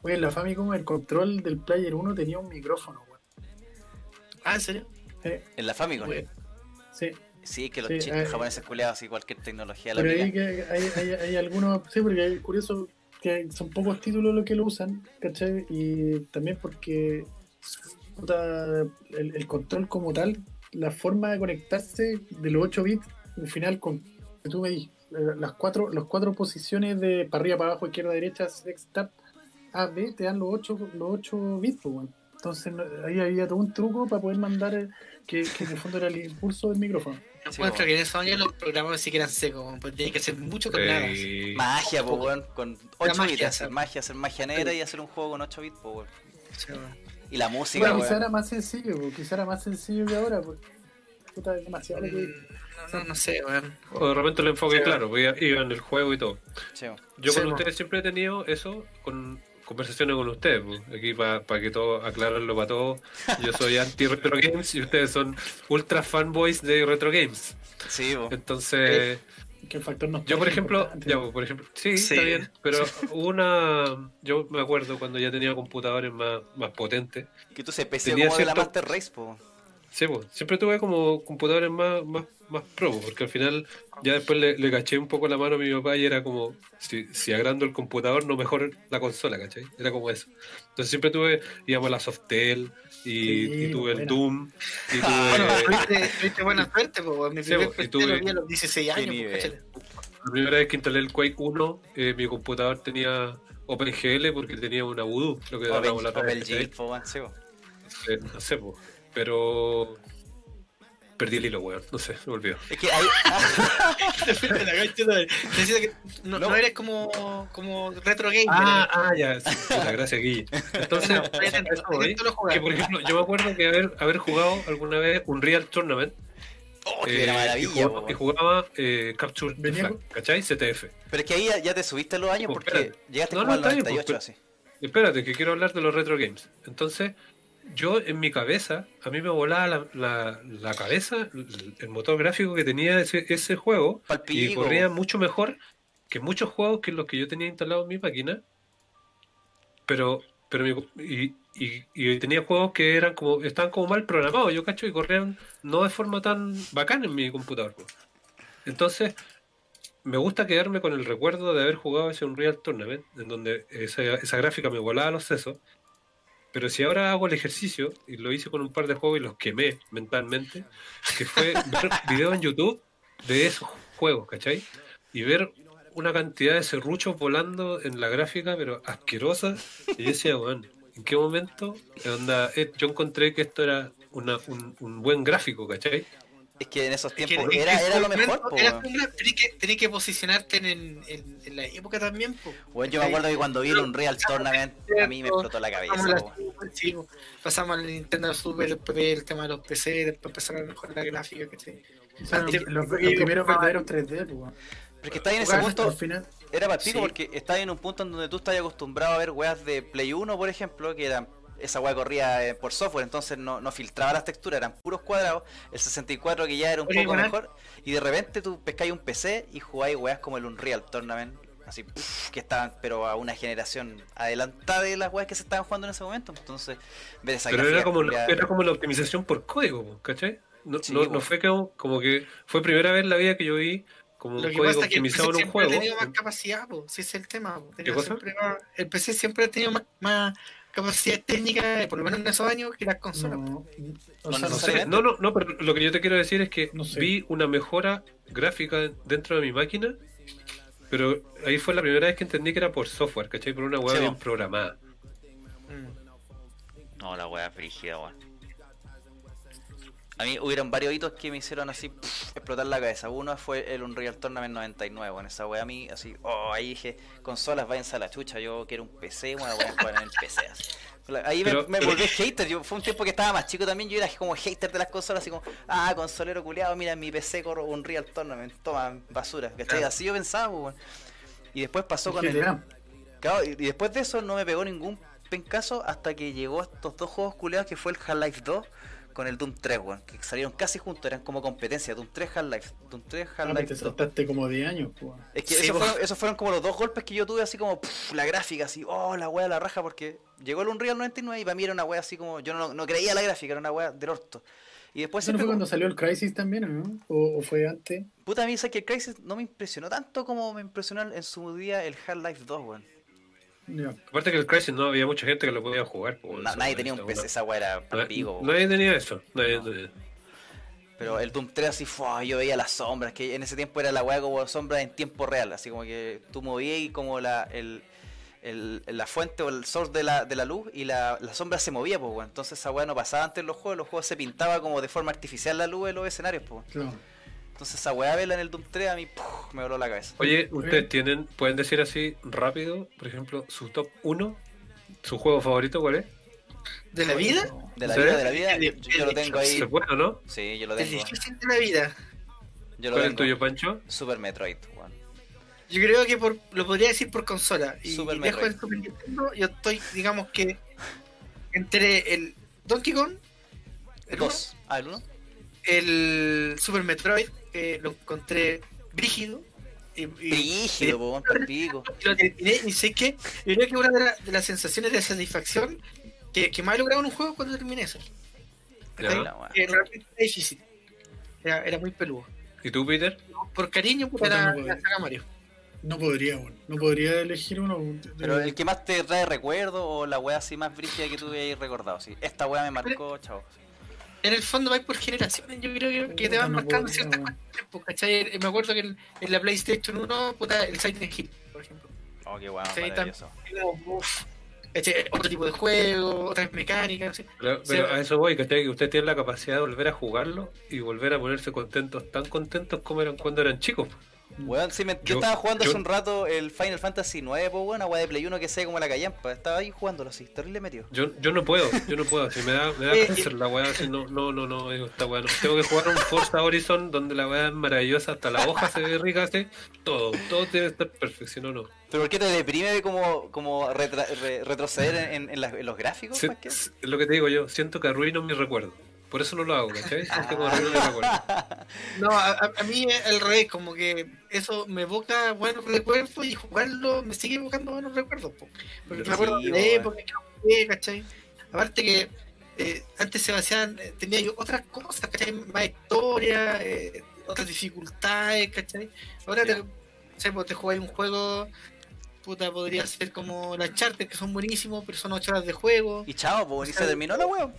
Oye, en la Famicom, el control del Player 1 tenía un micrófono, weón. Ah, ¿en serio? Sí, En la Famicom. Sí. Sí, que los Sí, chinos eh, japoneses culeados y cualquier tecnología la Pero ahí pillan. que hay, hay, hay algunos, sí, porque es curioso que son pocos títulos los que lo usan, ¿cachai? Y también porque el, el control como tal, la forma de conectarse de los 8 bits, al final con tú las cuatro, las cuatro posiciones de para arriba, para abajo, izquierda, derecha, tab, A, B, te dan los 8, los 8 bits, pues, bueno. Entonces no- ahí había todo un truco para poder mandar eh, que, que en el fondo era el impulso del micrófono. Sí, encuentro que en esos años los programas sí que eran secos, pues tenía que hacer mucho con nada. Eh, Magia, pues. Con 8 magia, bits, hacer magia, hacer magia negra y hacer un juego con 8 bits, pues, weón. Sí, bueno. Y la música, Bueno, quizá era más sencillo, pues, quizá era más sencillo que ahora, pues. Puta, es demasiado que- Mm, No, no, no sé, weón. o de repente el enfoque, Sí. claro, iba en el juego y todo. Sí. Yo Sí, con ustedes siempre he tenido eso, con conversaciones con ustedes, pues, aquí para que todo, aclararlo para todos. Yo soy anti retro games y ustedes son ultra fanboys de retro games. Sí, po. Entonces, que el factor no yo por ejemplo, ya, por ejemplo, sí, Sí. está bien, pero hubo una, yo me acuerdo cuando ya tenía computadores más, más potentes. Que tú se PC Tenía como de la cierto- Master Race, po. Sí, pues, siempre tuve como computadores más, más, más pro, pues, porque al final ya después le, le caché un poco la mano a mi papá y era como, si, si agrando el computador, no mejor la consola, ¿cachai? Era como eso. Entonces siempre tuve, íbamos a la Softel y, Sí, y tuve el. Doom y Ah, Bueno, tuve... tuviste, tuviste buena suerte, pues mi Sí, primer y PC tuve- lo a los 16 años, pues. La primera vez que instalé el Quake 1, eh, mi computador tenía OpenGL porque tenía una Voodoo, lo que Open, la Open no sé, pues. Pero. Perdí el hilo, weón. No sé, me olvidó. Es que ahí. La no, no, No. no eres como, como retro gamer. Ah, ah, ya. sí, puta, gracias, Guille. Entonces, No, a eso jugaste. que por ejemplo, yo me acuerdo que haber, haber jugado alguna vez un Real Tournament Oh, que eh, y maravilla, jugaba, y jugaba eh, Capture the Venía Flag, ¿cachai? CTF. Pero es que ahí ya, ya te subiste los años Pues, porque espérate. llegaste No, no, está bien, 98 pues, así. Espérate, que quiero hablar de los retro games. Entonces, yo en mi cabeza, a mí me volaba la, la, la cabeza el, motor gráfico que tenía ese, ese juego y corría mucho mejor que muchos juegos que los que yo tenía instalados en mi máquina. Pero, pero mi- y, y, y tenía juegos que eran como, estaban como mal programados, yo cacho, y corrían no de forma tan bacán en mi computador. Entonces, me gusta quedarme con el recuerdo de haber jugado ese Unreal Tournament, en donde esa, esa gráfica me volaba los sesos. Pero si ahora hago el ejercicio, y lo hice con un par de juegos y los quemé mentalmente, que fue ver videos en YouTube de esos juegos, ¿cachai? Y ver una cantidad de serruchos volando en la gráfica, pero asquerosa. Y yo decía, bueno, ¿en qué momento onda, eh, yo encontré que esto era una- un, un buen gráfico, ¿cachai? Es que en esos Es que- tiempos es que era, era lo mejor, po, era Tenés que, tenés que posicionarte en, en, en la época también, po. Weón, yo me acuerdo que cuando vi el Unreal Tournament, a mí me explotó la cabeza, Pasamos, po, la weón. Super, sí, po. pasamos al Nintendo Super, después el tema de los PC, después empezaron a mejorar la gráfica, ¿cachai? O sea, Ah, los, los primeros verdaderos 3D, pues, weón. Pero es que está en ese punto, final, era para pico Sí. porque estás en un punto en donde tú estás acostumbrado a ver weas de Play 1, por ejemplo, que eran esa wea corría eh, por software, entonces no, no filtraba las texturas, eran puros cuadrados, el 64 que ya era un Oye, poco mejor, y de repente tú pescáis un PC y jugáis weas como el Unreal Tournament, así pff, que estaban pero a una generación adelantada de las weas que se estaban jugando en ese momento, entonces ver esa Pero era como, culiada- era como la optimización por código, ¿cachai? No, Sí, no, fue como, como que fue primera vez en la vida que yo vi como un Lo código pasa es que el PC optimizado en un siempre juego. ha tenido más capacidad, po. si es el tema. po. El PC siempre ha tenido más, más capacidad técnica, eh, por lo menos en esos años, que las consolas. no, o No, sea, no sé. no, no, no, pero lo que yo te quiero decir es que No sé. vi una mejora gráfica dentro de mi máquina, pero ahí fue la primera vez que entendí que era por software, ¿cachai? Por una web Sí, bien programada. Mm. No, la wea frígida, weón. A mí hubieron varios hitos que me hicieron así pff, explotar la cabeza. Uno fue el Unreal Tournament 99, bueno, esa wea a mí, así, oh, ahí dije, consolas, váyanse a la chucha, yo quiero un PC, bueno, voy a jugar en el PC. así. Ahí me- Pero- me, volví hater, yo, fue un tiempo que estaba más chico también, yo era como hater de las consolas, así como, ah, consolero culiado, mira, en mi PC corro Unreal Tournament, toma, basura, ¿cachai? Así yo pensaba, pues, weón. Y después pasó con el. Claro, y después de eso no me pegó ningún pencazo hasta que llegó estos dos juegos culeados que fue el Half-Life 2 con el Doom 3, weón, que salieron casi juntos, eran como competencia, Doom 3 Half-Life, Doom 3 Ah, Half-Life te 2. saltaste como 10 años, weón. Es que Sí, esos, fueron, esos fueron como los dos golpes que yo tuve así como pff, la gráfica, así, oh, la wea la raja, porque llegó el Unreal 99 y para mí era una wea así como, yo no, no creía la gráfica, era una wea del orto. Y después ¿Eso no fue como- cuando salió el Crisis también, o no? ¿O, o fue antes? puta, a mí sé que el Crisis no me impresionó tanto como me impresionó en su día el Half-Life 2, weón. Aparte que el Crisis no había mucha gente que lo podía jugar. Na- nadie tenía un una- PC, esa wea era palpico, weón. Nadie tenía eso. nadie No. tenía. Pero el Doom 3 así fue, yo veía las sombras, que en ese tiempo era la weá como sombras en tiempo real, así como que tú movías y como la, el, el- la fuente o el source de la, de la luz y la, la sombra se movía, pues. Entonces esa weá no pasaba antes en los juegos, los juegos se pintaba como de forma artificial la luz de los escenarios, pues. Claro. Entonces esa weá verla en el Doom 3 a mí ¡puf! me voló la cabeza. Oye, ustedes tienen, pueden decir así rápido, por ejemplo, su top 1, su juego favorito, ¿cuál es? ¿De la vida? De la ¿Sí? vida, de la vida, yo, yo lo tengo ahí. ¿Se puede o no? Sí, yo lo Es tengo. difícil de la vida. Yo lo ¿Cuál es el tuyo, Pancho? Super Metroid, weón. Yo creo que por, lo podría decir por consola. Y Super dejo Metroid. el Super Nintendo, yo estoy, digamos que, entre el Donkey Kong, el, uno, Dos. Ah, el uno. el Super Metroid, lo encontré brígido. Y, y- Brígido, po, palpico. y lo terminé y sé que yo creo que una de, la- de las sensaciones de satisfacción que, que más he logrado en un juego cuando terminé eso. Realmente era difícil. Era, era muy peludo. ¿Y tú, Peter? Por cariño, puta, Puta, la, no la puedo. saga Mario. No podría. No podría elegir uno. Pero el que más te trae recuerdo o la wea así más brígida que tú hayas recordado, sí. Esta wea me marcó, chao. En el fondo va por generaciones, yo creo que, que te van no marcando ciertas cuestiones. pues, ¿cachai? Me acuerdo que en, en la PlayStation 1, puta, el Silent Hill, por ejemplo. Oh, qué uf, ¿cachai? Otro tipo de juego, otras mecánicas. Pero, pero a eso voy, ¿cachai? Que usted tiene la capacidad de volver a jugarlo y volver a ponerse contentos, tan contentos como eran cuando eran chicos. Weón, sí, me- yo, Yo- estaba jugando yo- hace un rato el Final Fantasy 9, pues weón, agua de Play 1 que sea como la callampa. Estaba ahí jugándolo así, terrible metido. Yo, yo no puedo, yo no puedo, si me da, me da Eh, cáncer la weá, así no, no, no, no, digo, esta weá no. Tengo que jugar un Forza Horizon donde la weá es maravillosa, hasta la hoja se ve rica, así, todo, todo debe estar perfecto, si no, no. ¿Pero por qué te deprime como, como retra- re- retroceder en, en las- en los gráficos? Que? es lo que te digo yo, siento que arruino mi recuerdo. Por eso no lo hago, ¿cachai? No, a, a- mí es al revés, como que eso me evoca buenos recuerdos y jugarlo me sigue evocando buenos recuerdos. po. Porque Sí, me acuerdo de la época que lo jugué, ¿cachai? Aparte que eh, antes Sebastián eh, tenía yo otras cosas, ¿cachai? Más historia, eh, otras dificultades, ¿cachai? Ahora te, sé, pues, te jugáis un juego, puta, podría ser como las charter que son buenísimos, pero son 8 horas de juego. Y chao, pues, y se terminó la weón.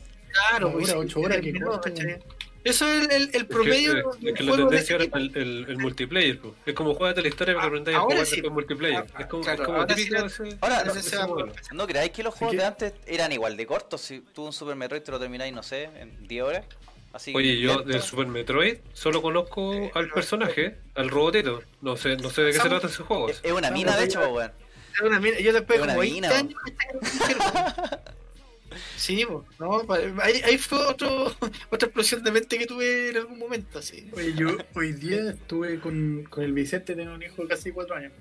Claro, pues, hora, sí, ocho horas, terminó, qué costo, ¿cachai? Eso es el, el, el Es que, promedio es, de es un que la de tendencia ese ahora es tipo. el, el, el multiplayer, po. es como juegate la historia para que Ah, a ahora jugar sí. después multiplayer. Ah, Es como, claro, es como ahora sí típico la- ese- Ahora, ese no se va modelo. ¿No creáis que los juegos que- de antes eran igual de cortos? Si tú un Super Metroid te lo termináis, no sé, en 10 horas. Así Oye, yo lento. del Super Metroid solo conozco Eh, al personaje, al robotito. No sé, no sé de qué se trata ese juego. Es es una mina, de hecho, weón. Es una mina- Yo después Es de como 20 mina, años Sí, po, no, ahí, ahí fue otro, otra explosión de mente que tuve en algún momento, así. Oye, yo hoy día estuve con, con el Vicente, tengo un hijo de casi cuatro años.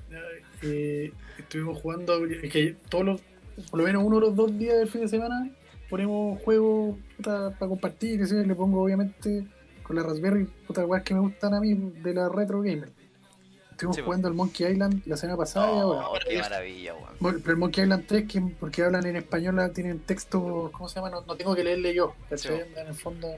Eh, estuvimos jugando, que todos por lo menos uno de los dos días del fin de semana, ponemos juegos puta, para compartir, le pongo obviamente con la Raspberry, puta weas que me gustan a mí de la retro gamer. Estuvimos Sí, jugando el Monkey Island la semana pasada y ahora. Oh, qué maravilla, weón. Pero el Monkey Island 3, que porque hablan en español, tienen texto, ¿cómo se llama? No, no tengo que leerle yo. Sí. En el fondo,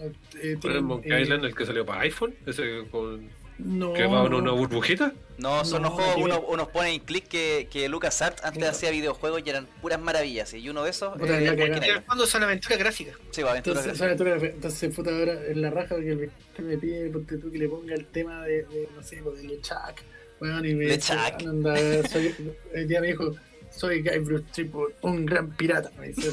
eh, ¿Cuál es el Monkey eh, Island, el que salió para iPhone? Ese con, no, que va en no. una burbujita. No, son No, los juegos, uno, unos ponen clic que, que LucasArts antes Claro. hacía videojuegos y eran puras maravillas. Y uno de esos Puta, es la el fondo son aventuras gráficas. Sí, aventuras Entonces, gráficas. ¿sabes tú que- entonces puta, ahora en la raja que me, pide ponte tú, que le ponga el tema de, de, no sé, pues, de LeChuck. Bueno, y me anda, soy, el día me dijo, soy Guy Bruce Triple, un gran pirata. Me dice.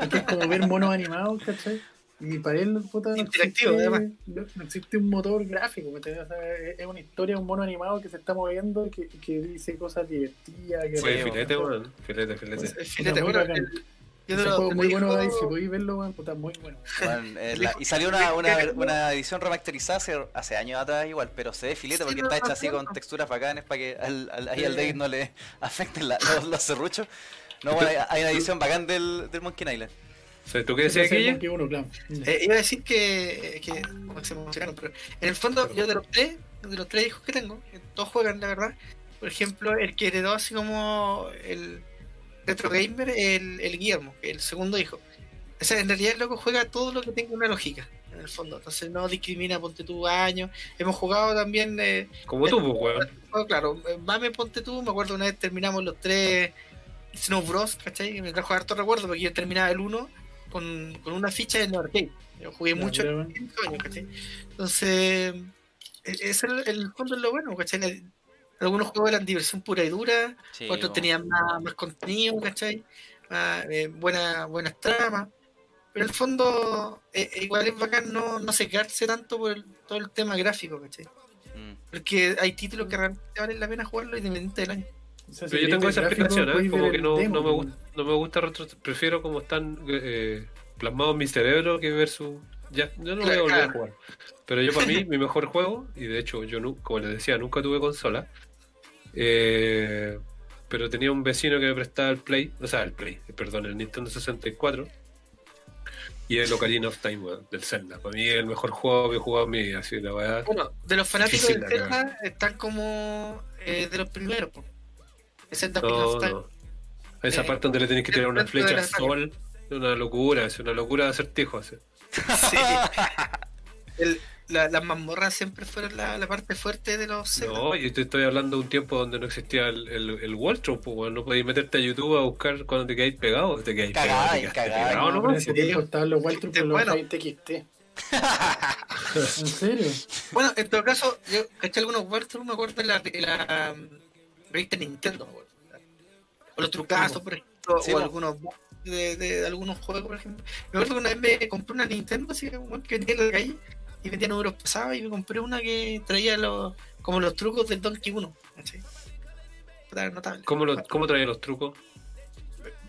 Es que es como ver monos animados, ¿cachai? Y para él, puta, no Interactivo, existe, además. no, no existe un motor gráfico, ¿me entiendes? O sea, es una historia de un mono animado que se está moviendo y que, que dice cosas divertidas. Que Fue Sí, filete, weón. Filete, filete. Eh, De los- juego muy bueno, si podéis verlo, bueno, muy bueno. Bueno, eh, la- y salió una, una, una edición remasterizada hace, hace años atrás igual, pero se ve filete Sí, porque no, está hecha así con texturas bacanes para que al, al- ahí al. David no le afecten la- los, los serruchos. No, bueno, hay, hay una edición bacán del, del Monkey Island. ¿Tú qué decías, es Guille? Claro. Eh, iba a decir que, que como se emocionaron, pero en el fondo yo de los tres, de los tres hijos que tengo, que todos juegan la verdad, por ejemplo, el que heredó así como el retro gamer, el, el Guillermo, el segundo hijo. O sea, en realidad el loco juega todo lo que tenga una lógica, en el fondo, entonces no discrimina, ponte tú años. Hemos jugado también, eh, Como tú, pues, weón. oh, claro, eh, Mame, ponte tú, me acuerdo una vez terminamos los tres Snow Bros, ¿cachai? Que me trajo harto recuerdo porque yo terminaba el 1 con, con una ficha en el arcade. Yo jugué Ya, mucho pero- en cinco años, ¿cachai? Entonces, e- ese es el, el fondo es lo bueno, ¿cachai? Algunos juegos eran diversión pura y dura, Sí, otros bueno. tenían más, más contenido, ¿cachai? Más, eh, buena, buenas tramas. Pero en el fondo, eh, eh, igual es bacán no, no secarse tanto por el- todo el tema gráfico, ¿cachai? Mm. Porque hay títulos que realmente valen la pena jugarlo independiente del año. O sea, Pero si yo tengo esa explicación, ¿eh? Como que no, demo, no, me pues. gusta, no me gusta retro... Prefiero como están eh, plasmados en mi cerebro que ver su... Ya, yo no voy a volver a jugar. Pero yo para mí, mi mejor juego, y de hecho yo, nu- como les decía, nunca tuve consola, eh, pero tenía un vecino que me prestaba el Play, o sea, el Play, perdón, el Nintendo 64, y el Ocarina of Time, del Zelda. Para mí es el mejor juego que he jugado en mi vida, así la verdad. Bueno, de los fanáticos Difícil de de Zelda están como eh, de los primeros. po. El Zelda No, Ocarina of Time. no. Esa Eh, parte donde le tenés que tirar una flecha al sol, es una locura, es una locura de acertijo. así. Sí. El- la- las mazmorras siempre fueron la, la parte fuerte de los Zelda. No, yo te estoy hablando de un tiempo donde no existía el, el, el pues, no podías meterte a YouTube a buscar cuando te quedáis pegado, te quedáis pegado, Cagáis, te cagáis. pegado No, pero en ese tiempo estaban los Sí, por los TXT. ¿En serio? Bueno, en todo caso, yo caché algunos walkthroughs, me acuerdo de la, de la um, revista Nintendo. O los trucazos, por ejemplo. o Sí, po. algunos bugs de, de, de algunos juegos, por ejemplo. Me acuerdo que una vez me compré una Nintendo así, que vendía en la calle y vendía números pesados y me compré una que traía los como los trucos del Donkey 1. ¿cachai? Puta, notable. ¿Cómo, lo, ¿Cómo traía los trucos?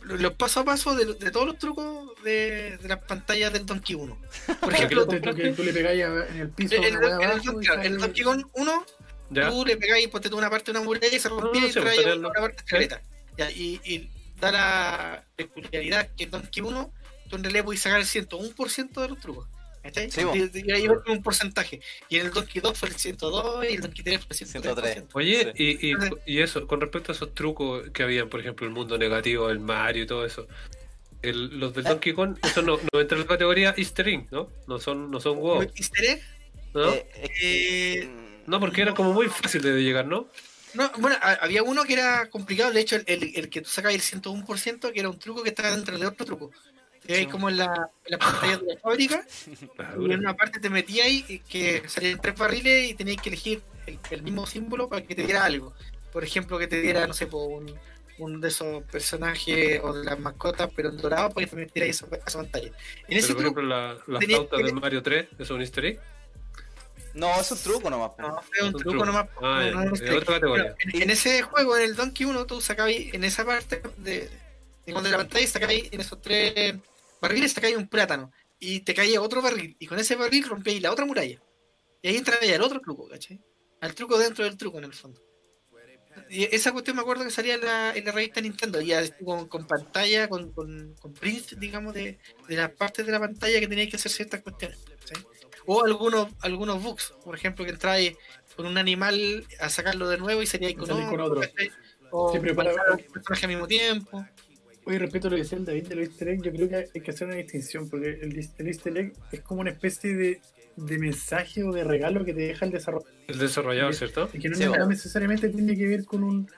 Los los paso a paso de, de todos los trucos de, de las pantallas del Donkey 1. Por ejemplo, tú, que tú le pegáis en el piso en el, una el Donkey- en el sale- Donkey Kong 1 ¿Ya? tú le pegáis, ponte tú una parte de una muralla y se rompía no, y sí, traía una lo- parte secreta. Ya, y, y da la peculiaridad que en Donkey 1 tú en realidad puedes sacar el 101% de los trucos. ¿Cachai? Sí, bo. y, y ahí va un porcentaje. Y en el Donkey 2 fue el 102 y el Donkey 3 fue el 103. 103. Oye, Sí. y, y, y eso, con respecto a esos trucos que habían, por ejemplo, el mundo negativo, el Mario y todo eso, el- los del Donkey Kong, eso no, no entra en la categoría Easter egg, ¿no? No son, no son huevos, ¿Easter egg? ¿no? Eh, Eh, No, porque era como muy fácil de llegar, ¿no? No, bueno, ha- había uno que era complicado, de hecho, el, el, el que tú sacabas el 101%, que era un truco que estaba dentro de otro truco. Sí. como en la, en la pantalla de la fábrica, La y en una parte te metías ahí y que salían tres barriles y tenías que elegir el, el mismo símbolo para que te diera algo. Por ejemplo, que te diera, no sé, po, un, un de esos personajes o de las mascotas, pero en dorado, para que te metieras esa, esa pantalla. En Pero, ese por truco, ejemplo, la, flautas que- del Mario 3, ¿eso es un Easter egg? No, es un truco nomás. no, es un truco truco. nomás. Ah, no, ya, no, no es sé. otra categoría. Pero en, en ese juego, en el Donkey 1, tú sacabas en esa parte de, de cuando la pantalla sacabas en esos tres barriles, sacabas un plátano y te caía otro barril y con ese barril rompías la otra muralla. Y ahí entraba ya el otro truco, ¿cachai? Al truco dentro del truco en el fondo. Y esa cuestión me acuerdo que salía en la, en la revista Nintendo, ya con, con pantalla, con, con, con print, digamos, de, de las partes de la pantalla que tenías que hacer ciertas cuestiones. O algunos, algunos bugs, por ejemplo, que entráis con un animal a sacarlo de nuevo y sería con, Salís con otro. un personaje al mismo tiempo. Oye, respecto a lo que decía el David de los easter eggs, yo creo que hay que hacer una distinción, porque el, el easter egg es como una especie de, de mensaje o de regalo que te deja el desarrollador, El desarrollador, ¿cierto? y que no, Sí, no bueno. necesariamente tiene que ver con un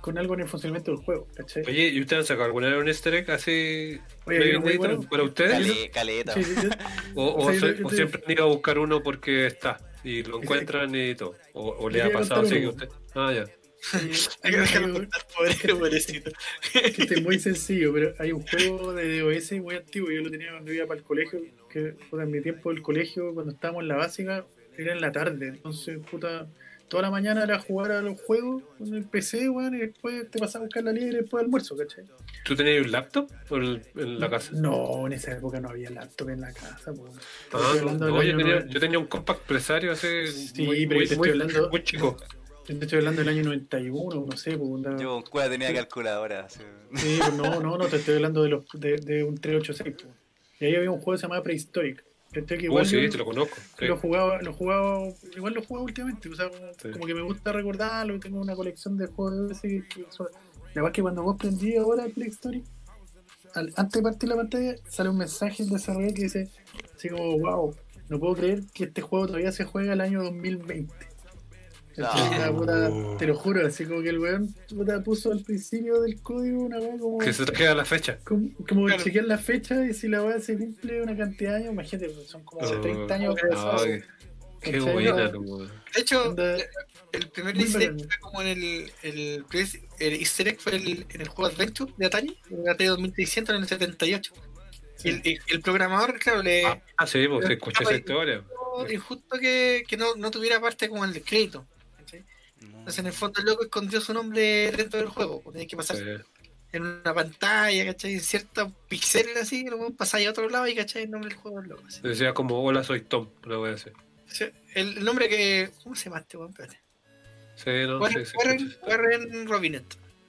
con algo en el funcionamiento del juego, ¿cachai? Oye, ¿y ustedes han sacado alguna vez un Easter egg así Oye, bueno. para ustedes? Cale- caleta. Sí, sí, sí. ¿O, o, O sea, se- yo- yo o te- siempre han ido a buscar uno porque está y lo encuentran y todo? ¿O, le ha pasado así que usted? Ah, ya. Hay que dejarlo Hay- contar, pobre, pobrecito. que este es muy sencillo, pero hay un juego de DOS muy antiguo, yo lo tenía cuando iba para el colegio, que puta, en mi tiempo del colegio, cuando estábamos en la básica, era en la tarde, entonces puta, toda la mañana era jugar a los juegos con el PC, weón, y después te pasaba a buscar la libre después del almuerzo, ¿cachai? ¿Tú tenías un laptop o el- en la casa? No, en esa época no había laptop en la casa, po. Ah, no, yo, tenía, yo tenía un compact presario hace Sí, muy, pero muy, te estoy muy- hablando- muy chico. Yo te estoy hablando del año 91, no sé, onda- Yo con cueva tenía calculadora. así. Sí, pues no, no, no, te estoy hablando de, los, de, de un 386. po. Y ahí había un juego que se llamaba Prehistoric. Que Uh, igual sí, yo te lo conozco. sí. lo jugaba, lo jugaba, igual lo jugaba últimamente. O sea, como, Sí. como que me gusta recordarlo, tengo una colección de juegos de ese que, que son- La verdad es que cuando vos prendí ahora el Prehistoric, al- antes de partir la pantalla, sale un mensaje del desarrollador que dice, así como, wow, no puedo creer que este juego todavía se juega el año 2020. Puta- te lo juro, así como que el weón puta, puso al principio del código una weá como, Que se te queda la fecha. como, como Claro. chequear la fecha y si la weá se cumple una cantidad de años, imagínate, pues, son como Oh, 30 años no, atrasados. Ay, qué buena, weón. De hecho, Onda- el primer easter egg fue como en el, el, el easter egg fue el- en el juego Adventure de Atari, en el Atari 2600 en el 78. Y el, el- el programador, claro, le Ah, ah, sí, pues se escucha esa historia. injusto que, que no, no tuviera parte como el crédito. Entonces, en el fondo, el loco escondió su nombre dentro del juego. pues, Tenía que pasar Sí. en una pantalla, ¿cachai? En ciertos píxeles así, luego pasáis a otro lado y, ¿cachai? El nombre del juego del loco. así. Decía como, hola, soy Tom, una wea así. Sí, El, el nombre que. ¿Cómo se llama este weón? Espérate. Sí, no, sí, Warren, sí, Warren, escucha. Warren Robinet.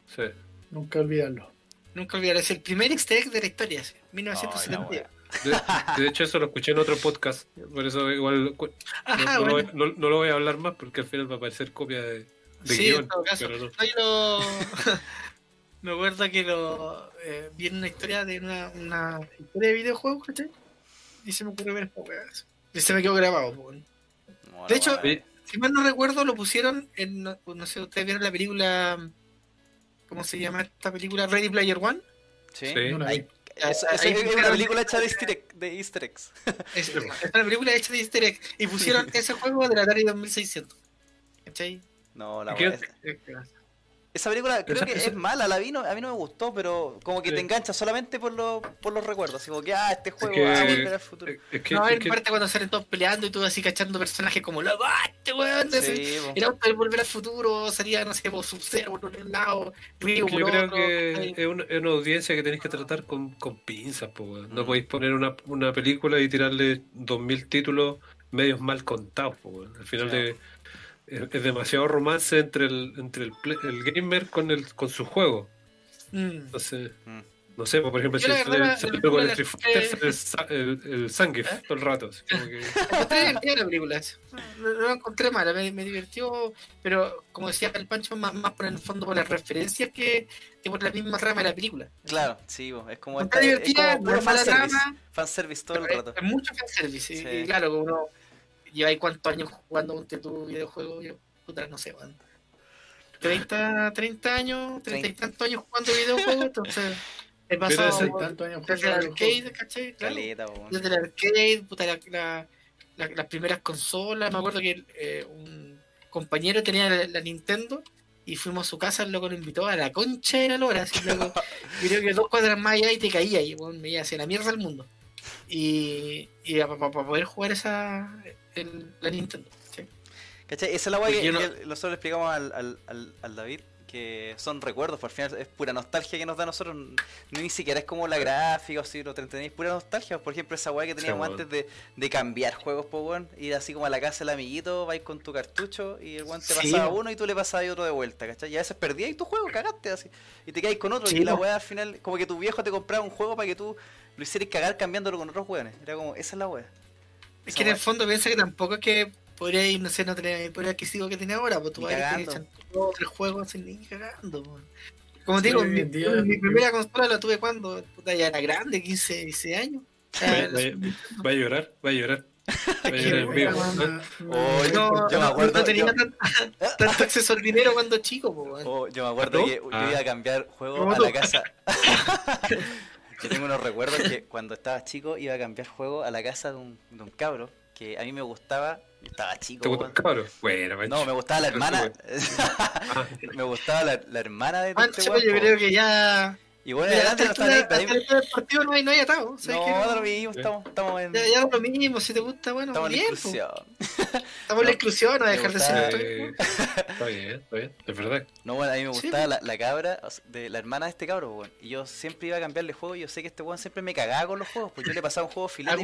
Sí. Nunca olvidarlo. Nunca olvidar, es el primer easter egg de la historia, sí, Ay, 1970. De, de hecho, eso lo escuché en otro podcast. Por eso igual cu- no, Ajá, no lo bueno. voy, no- no lo voy a hablar más porque al final va a aparecer copia de, de Sí, guion. en todo caso. Pero lo... Me acuerdo que lo eh, vi en una historia de una, una historia de videojuegos, ¿cachai? Y se me ocurrió ver esta weá. Y se me quedó grabado. No, De hecho, bueno. Si mal no recuerdo, lo pusieron en. No no sé, ustedes vieron la película. ¿Cómo se llama esta película? Ready Player One. Sí. Sí. No es, es- es una película hecha de easter, egg- de easter eggs. Es, es una película hecha de easter egg. Y pusieron ese juego de la Atari 2600. ¿Cachai? No, la ¿Qué? Esa película creo Esa- que esa- es mala, la vi, no- a mí no me gustó, pero como que Sí. te engancha solamente por, los por los recuerdos. Así como que, ah, este juego que- va a volver al futuro. Es que, No, es en que- parte cuando salen todos peleando y tú así cachando personajes como ¡ah, este weón! Sí, auto del volver al futuro sería, no sé, Sub-Zero por un lado, yo por creo otro. que es una, es una audiencia que tenéis que tratar con, con pinzas, po, weón. No Mm. podéis poner una, una película y tirarle 2000 títulos medios mal contados, po, weón. Al final Claro. de- es, es demasiado romance entre el entre el, el gamer con el con su juego. Mm. Entonces, Mm. no sé, por ejemplo, Yo si con el la Street Fighter, el, el, el Zangief ¿Eh? todo el rato. así como que- Encontré divertida la película. No, no la encontré mala, me, me divirtió, pero como decía el Pancho, más, más por el fondo por las referencias que, que por la misma trama de la película. Claro, sí, es como, Está esta- es divertida, como no es mala fanservice. trama, Fanservice todo el rato. es, es mucho fanservice. y- Sí. Y, claro, como uno lleva ahí cuántos años jugando un tu videojuego, yo, puta, no sé, weón. 30, 30 años, 30 y tantos años jugando videojuegos, entonces he pasado ese- por- Tantos años desde el arcade, ¿cachai? Claro. Caleta, desde el arcade, puta, la- la- la- las primeras consolas. Me acuerdo que eh, un compañero tenía la, la Nintendo y fuimos a su casa, el loco lo invitó a la concha de la lora. Así, loco, creo que dos cuadras más allá y te caía y bueno, me iba hacia la mierda del mundo. Y, y para poder jugar esa el- la Nintendo. ¿sí? ¿Cachai? Esa es la weá Porque que, no- que nosotros le explicamos al, al, al, al David, que son recuerdos, por final es pura nostalgia que nos da a nosotros, ni siquiera es como la gráfica o si lo te entretenéis, pura nostalgia, por ejemplo esa weá que teníamos antes de, de cambiar juegos, po weón, ir así como a la casa del amiguito, vais con tu cartucho y el weón te Sí, pasaba uno y tú le pasabas otro de vuelta, ¿cachai? Y a veces perdías tu juego, cagaste así, y te caes con otro, Sí, y la weá al final, como que tu viejo te compraba un juego para que tú lo hicieras cagar cambiándolo con otros weones, era como, esa es la weá. Es que en el fondo piensa que tampoco es que podría ir, no sé, no tener el poder adquisitivo que tiene ahora, pues tú vas a ir cagando. echando dos o tres juegos sin ni cagando. po. Como te Sí, digo, mi, primera consola la tuve cuando puta, ya era grande, 15, 16 años. O sea, va a llorar, va a llorar. Oh, yo me acuerdo, no tenía yo- tan- tanto acceso al dinero cuando chico, po. Oh, yo me acuerdo ¿Tú? que yo Ah. iba a cambiar juego ¿Cómo a tú? la casa. yo tengo unos recuerdos que cuando estaba chico iba a cambiar juego a la casa de un, de un cabro que a mí me gustaba. Estaba chico. ¿Te cabro? Bueno. No, me gustaba la hermana. Ah, me gustaba la, la hermana de este Pancho, weón, yo creo que ya. Y bueno, adelante no estaba ahí. hasta ahí- el del partido no hay, no hay atado. No, ¿sabes qué? da lo mismo, estamos, estamos en. Ya, ya lo mismo, si te gusta, bueno, Estamos en la bien. inclusión. Estamos en la No, inclusión, no me dejar de ser eh, está bien, está bien, es verdad. No, bueno, a mí me Sí, gustaba la, la cabra o sea, de la hermana de este cabro, weón. Y yo siempre iba a cambiarle juego y yo sé que este weón siempre me cagaba con los juegos, pues yo le pasaba un juego filete,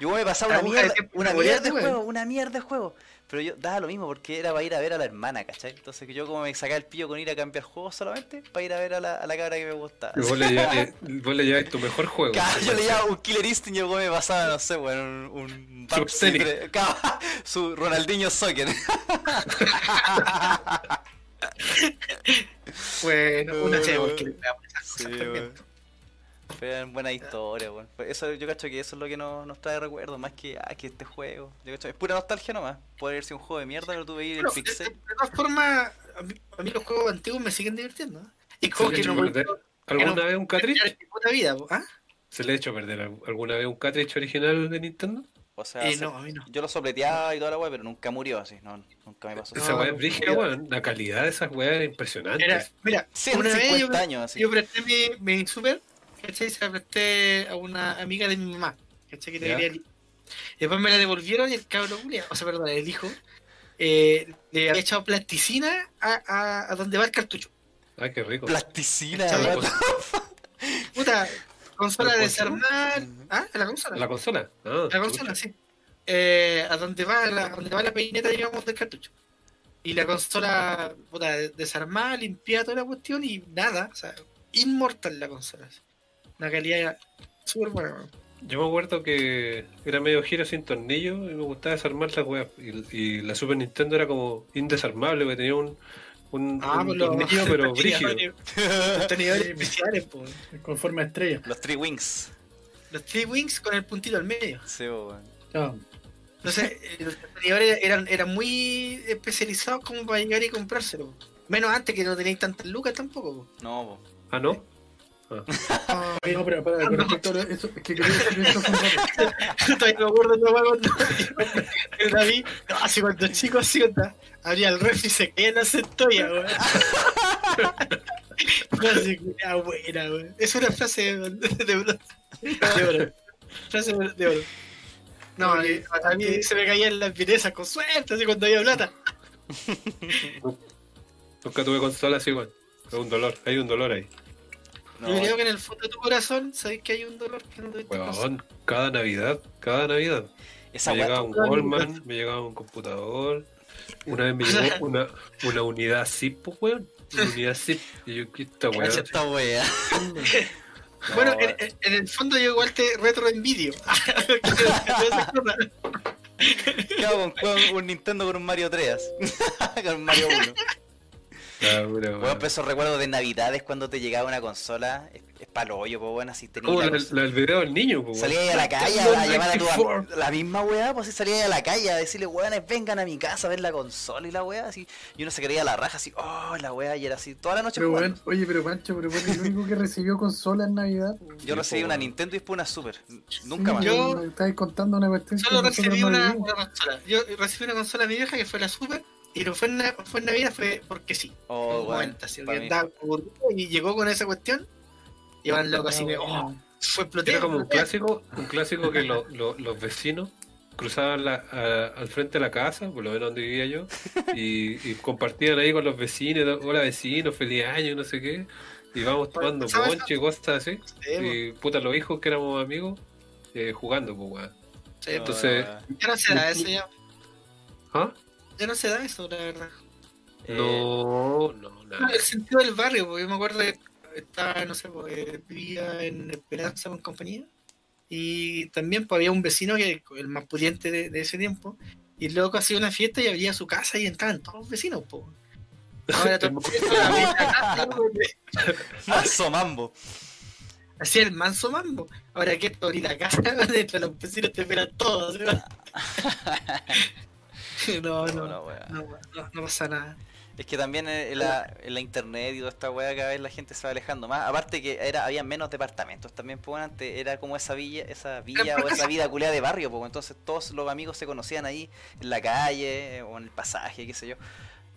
Yo me pasaba una mierda, una mierda de juego, una mierda de juego. Pero yo daba lo mismo porque era para ir a ver a la hermana, ¿cachai? Entonces que yo como me sacaba el pillo con ir a cambiar juegos solamente para ir a ver a la, a la cabra que me gustaba. Y vos le lleváis- lleváis tu mejor juego. Claro, yo le llevaba un Killer Instinct y weón me pasaba, no sé, weón, un, un Su Ronaldinho Soccer. Bueno, una Bueno, se bueno. que le pegamos esas Sí, cosas también. Fue buena historia, weón. Eso, yo cacho que eso es lo que nos, nos trae recuerdos, más que, ah, que este juego. Yo cacho, es pura nostalgia nomás. Puede ser un juego de mierda, pero tú veis el pixel. de todas formas, a mí, a mí los juegos antiguos me siguen divirtiendo. ¿eh? Y como que no. ¿Alguna vez un cartridge? vida. ¿ah? ¿Se le ha hecho perder al- alguna vez un cartridge original de Nintendo? O sea, Eh, se- no, a mí no. yo lo sopleteaba y toda la weá, pero nunca murió así. No, nunca me pasó. Esa weá es brígida, weón. La calidad de esas weas era impresionante. Era, mira, Sí, una vez yo, 50 años así. yo presté mi, mi super, ¿cachai? Se la presté a una amiga de mi mamá, ¿cachai? Que el- Después me la devolvieron y el culia, o sea, perdón, el hijo, eh, le había echado plasticina a, a, a donde va el cartucho. Ay, qué rico. Plasticina. Puta, consola ¿La de desarmar. ¿Ah? ¿La consola? ¿La consola? Ah, La consola, sí. Eh, a donde va la, a donde va la peineta, digamos, del cartucho. Y la consola, puta, desarmada, limpiada toda la cuestión y nada, o sea, inmortal la consola. Una calidad súper buena. Yo me acuerdo que era medio giro sin tornillo y me gustaba desarmar las weas. Y, y la Super Nintendo era como indesarmable, porque tenía un, un, Ah, un pues los tornillo pero brígido. Los tenedores especiales, pues. Con forma de estrella. Los Three Wings. Los three wings con el puntito al medio. Sí, weón. Chao. Entonces, eh, los tenedores eran, eran muy especializados como para llegar y comprárselo. Menos antes que no tenéis tantas lucas tampoco. po. No, po. Ah, ¿no? Ah, no, pero para, con respecto a eso, es que quería decir eso un rato. Todavía me acuerdo de la cuando el David, no, así cuando chico, así cuando abría el refri y se caía en la centolla, weón. frase culiao buena, weón. Es una frase de, oro. De oro. Frase de oro. No, a mí, a mí se me caían las piezas con suerte, así cuando había plata. Nunca tuve consola así, weón. Es un dolor, hay un dolor ahí. No, Yo creo que en el fondo de tu corazón sabes que hay un dolor que no consola. Weón, cada Navidad, cada Navidad. esa me llegaba un Wallman, me llegaba un computador. Una vez me llegó una, una unidad zip, pues, weón. Una unidad zip. Y yo, ¿qué esta weá? Cacha esta weá. Bueno, No, en, en- en el fondo yo igual te retro envidio. Claro, juego un Nintendo con un Mario 3. con un Mario 1. Ah, pura Bueno, esos recuerdos de navidades cuando te llegaba una consola. Es, es palo hoyo, pues bueno, así tenías Como la la del video del niño, pues. Salía ahí a la calle a, a llamar a tu 94. La misma weá, pues sí, salía ahí a la calle a decirle, weones, vengan a mi casa a ver la consola y la weá, así. Y uno se creía la raja, así, oh, la weá, y era así, toda la noche Pero weón, oye, pero Pancho, pero weón, el único que recibió consola en Navidad. weón. Yo recibí una Nintendo y después una Super. Nunca Sí, más. Yo- estabas contando una cuestión Solo recibí una consola. Yo recibí una consola de mi vieja que fue la Super. Y no fue en, fue en Navidad, fue porque sí. Oh, weón, momento, así, andaba y llegó con esa cuestión. Y van locos así, me, oh, fue. Era como un clásico, un clásico que lo- lo- los vecinos cruzaban la- a- al frente de la casa, por lo menos donde vivía yo, y, y compartían ahí con los vecinos, hola vecinos, feliz año, no sé qué, y vamos tomando ponche, cosas así, Sí, y puta los hijos que éramos amigos, eh, jugando, pues weón. sí, entonces- Ah, Ya no se da eso ya. ¿Ah? Ya no se da eso, la verdad. eh, No, no, No, nada. el sentido del barrio, porque yo me acuerdo que estaba, no sé, pues, eh, vivía en Esperanza con compañía. Y también pues, había un vecino que el más pudiente de, de ese tiempo. Y luego hacía una fiesta y abría su casa y entraban todos los vecinos, pues. Ahora todo Manso mambo. Hacía el manso mambo. Ahora que esto abrí la casa, dentro los vecinos te esperan todos. ¿no? No, no, pasa nada. Es que también en la, en la internet y toda esta weá cada vez la gente se va alejando más. Aparte que era, había menos departamentos también, pues antes era como esa villa, esa villa o esa vida culiada de barrio, pues entonces todos los amigos se conocían ahí en la calle o en el pasaje, qué sé yo.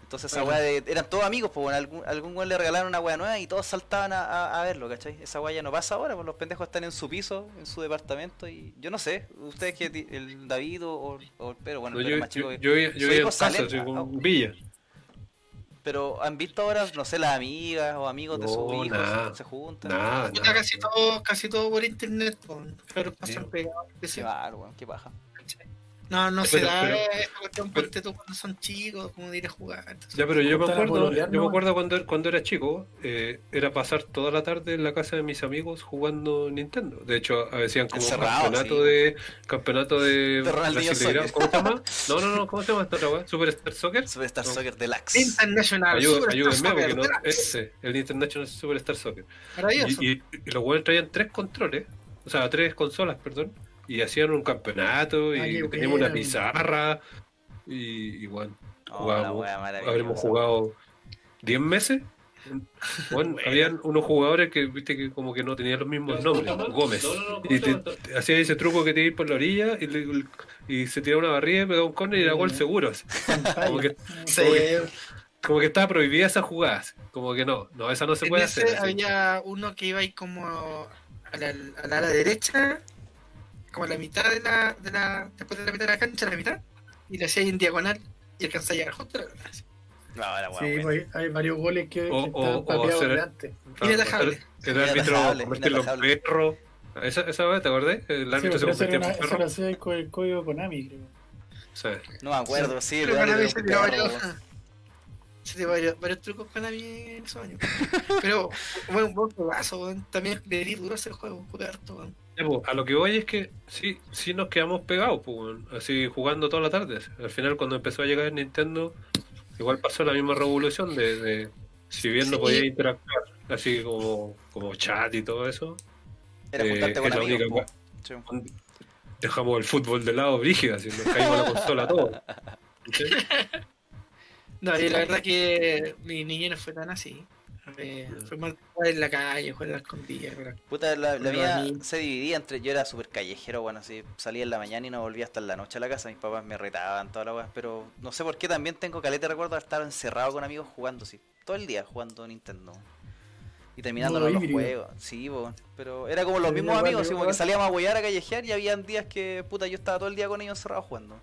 Entonces esa weá de, eran todos amigos, pues bueno, algún, algún weón le regalaron una weá nueva y todos saltaban a, a- a verlo, ¿cachai? Esa weá ya no pasa ahora, pues los pendejos están en su piso, en su departamento y yo no sé, ustedes que el David o, o el pero bueno, No, el Pedro yo, más chico yo, que- yo, yo, casa, así a- en Villa. pero han visto ahora, no sé, las amigas o amigos de sus hijos nada. se juntan. Nada, Puta, nada. casi todo, casi todo por internet, pero pasan Sí. pegados. qué mal, weón, qué paja. No, no Pero- se da pero- esa cuestión pero- ponte tú cuando son chicos, como de ir a jugar. entonces- Ya, pero yo me acuerdo, yo me acuerdo cuando, cuando era chico, eh, era pasar toda la tarde en la casa de mis amigos jugando Nintendo. De hecho, hacían como Encerrado, campeonato sí. de campeonato de. ¿Cómo se llama? No, no, no, ¿cómo se llama esta otra weá? Superstar Soccer. Superstar No. Soccer Deluxe. International. Ayú- Superstar ayúdenme Soccer, porque no ese, el International Superstar Soccer. Maravilloso. Y, y- y los weones traían tres controles, o sea, tres consolas, perdón, y hacían un campeonato y Ah, teníamos una pizarra y, y bueno, Oh, jugábamos, habremos jugado 10 meses. Bueno, habían unos jugadores que viste que como que no tenían los mismos nombres, Gómez. Y te, te- hacía ese truco que te iba por la orilla y, le- y se tiraba una barrida, pegaba un corner y era gol seguro. Como que, Sí, como que- como que estaba prohibida esa jugada. Como que no, no, esa no se en puede ese hacer. así. había uno que iba ahí como a la, a la, derecha, como la mitad de la, de la. Después de la mitad de la cancha, la mitad, y le hacía ahí en diagonal y alcanzaba a llegar justo a la cancha. No, la weá, Sí, pues, hay varios goles que, que O- están papeados hacer- de antes. Claro, Inatajable. El, árbitro convertirlo en inatajable. perro. Esa, esa vez, ¿te acordás? El Sí, árbitro se eso, era convertía una, en eso lo perro. hacía con el código Konami, creo. Sí. No me acuerdo, sí, el Pero Konami era se perro, varios, se varios, varios trucos Konami en esos años. Pero, bueno, un buen juegazo, weón. También le di duro ese juego, jugué harto, pues, a lo que voy es que sí, sí nos quedamos pegados, pues, así jugando toda la tarde. Al final, cuando empezó a llegar el Nintendo, igual pasó la misma revolución de, de si bien no Sí. podía interactuar, así como, como chat y todo eso, Era eh, juntarte con es la amigos. única po. Sí. dejamos el fútbol de lado brígido, así nos caímos la consola todo. ¿Sí? No, y la verdad que mi niñez no fue tan así. Fue, fue mal jugar en la calle, jugar en la escondida. jugar- Puta, la, la mía se dividía entre. Yo era súper callejero, bueno, así salía en la mañana y no volvía hasta en la noche a la casa. Mis papás me retaban, toda la weá. Pero no sé por qué también tengo caleta de recuerdo de estar encerrado con amigos jugando, así. Todo el día jugando Nintendo. Y terminando los híbrido. juegos. Sí. Pero era como los Sí, mismos amigos, así como que salíamos a huear a callejear y habían días que, puta, yo estaba todo el día con ellos encerrado jugando.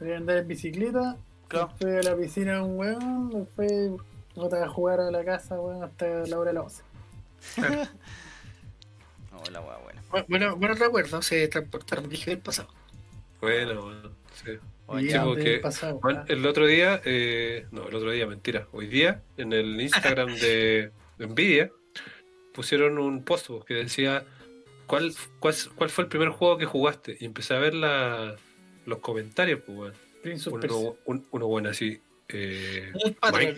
Andar en bicicleta, Claro. después a la piscina un weón, después otra a jugar a la casa, weón, hasta la hora de las 11. No, la weá, buena. Bu- Bueno, buenos recuerdos, se transportaron, dije del pasado. Bueno, bueno, sí. Oye, sí, porque, pasado, el otro día, eh, no, el otro día, mentira, hoy día, en el Instagram de Nvidia, pusieron un post que decía, ¿cuál, cuál, cuál fue el primer juego que jugaste? Y empecé a ver la, los comentarios, pues, Persia. uno, un- uno bueno así, eh,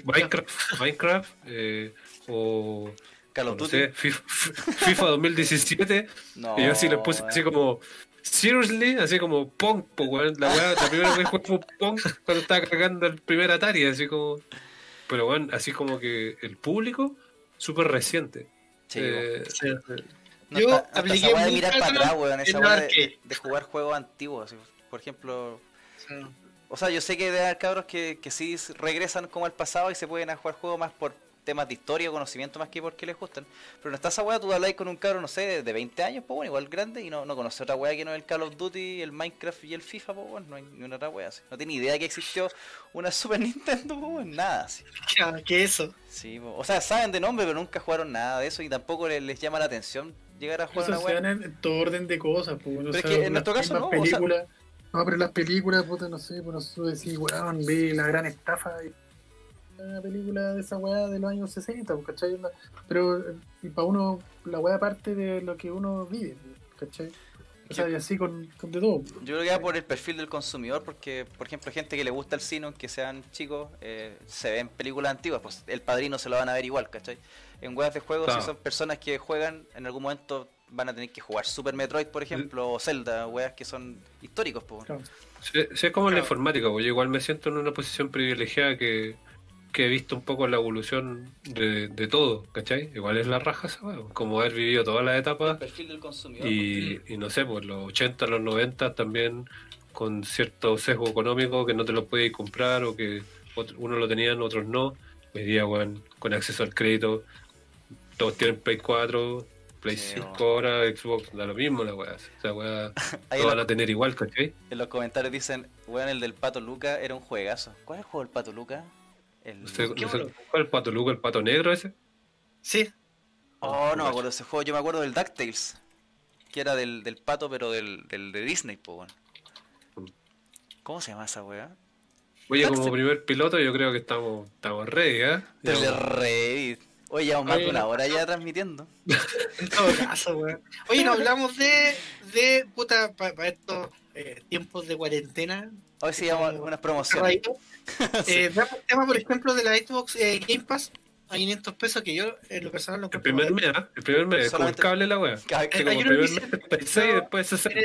Minecraft, Minecraft eh, o Call no sé, FIFA, FIFA 2017 No, y yo así le puse así como seriously, así como Pong, po, weón. La weá, la primera vez que jugué fue Pong cuando estaba cargando el primer Atari, así como pero weón, así como que el público súper reciente. Sí, Eh, Sí. No, Yo hasta- hasta apliqué esa weá de mirar para atrás, weón. Esa weá de, de jugar juegos antiguos. Por ejemplo, Sí. O sea, yo sé que debe haber cabros que, que sí regresan como al pasado y se pueden a jugar juegos más por temas de historia o conocimiento más que porque les gustan. Pero no está esa weá, tú habláis con un cabro, no sé, de 20 años, pues bueno, igual grande, y no, no conoce otra weá que no es el Call of Duty, el Minecraft y el FIFA, pues bueno, no hay ni una otra weá así. No tiene idea que existió una Super Nintendo, pues bueno, nada así. ¿Qué eso? Sí, po. o sea, saben de nombre, pero nunca jugaron nada de eso y tampoco les, les llama la atención llegar a jugar Eso una weá. en, todo orden de cosas, pues, Pero es o sea, que en nuestro caso no, o sea-. No, pero las películas, puta, no sé, pues no sé decir, weón, ve la gran estafa y una película de esa weá de los años 60, pues, ¿cachai? Pero, eh, y para uno, la weá parte de lo que uno vive, pues, ¿cachai? O sea, y así con, con de todo. pues. Yo creo que va por el perfil del consumidor, porque, por ejemplo, gente que le gusta el cine, aunque sean chicos, eh, se ven películas antiguas, pues el padrino se lo van a ver igual, ¿cachai? En weas de juegos, Claro. si son personas que juegan, en algún momento van a tener que jugar Super Metroid, por ejemplo, o Zelda, weas que son históricos, pues. Claro. Sí, sí, es como en la informática, pues yo igual me siento en una posición privilegiada que, que he visto un poco la evolución de, de todo, ¿cachai? Igual es la raja esa weá, como haber vivido todas las etapas perfil del consumidor. y, y no sé, pues los 80, los 90 también con cierto sesgo económico que no te lo podías comprar o que otro- unos lo tenían, otros no. Hoy día, weón, con acceso al crédito, todos tienen Play 4, Play Sí, 5 weón. ahora, Xbox, da lo mismo la weá. O sea, weá, lo van a tener igual, ¿cachai? en los comentarios dicen, weón, el del Pato Luca era un juegazo. ¿Cuál es el juego del Pato Luca? El... No sé, ¿Qué no sé, bueno? ¿Cuál es el pato Luco, el pato negro ese? Sí, Oh, no me acuerdo de ese juego. Yo me acuerdo del DuckTales. Que era del, del pato, pero del, del de Disney, pues, weón. ¿Cómo se llama esa weá? Oye, como primer piloto, yo creo que estamos, estamos ready, ¿eh? Ya, Telereddit. Oye, llevamos más de una hora ya transmitiendo. en todo caso, weón. Oye, no hablamos de, de puta, para estos eh, tiempos de cuarentena. Hoy sí llevamos unas promociones. Eh, veamos el tema, por ejemplo, de la Xbox eh, Game Pass a 500 pesos, que yo en lo personal lo El primer mes, ¿ah? El primer mes, es como el cable la wea. Que Eh, como primer mes dice- 36 y después En 60.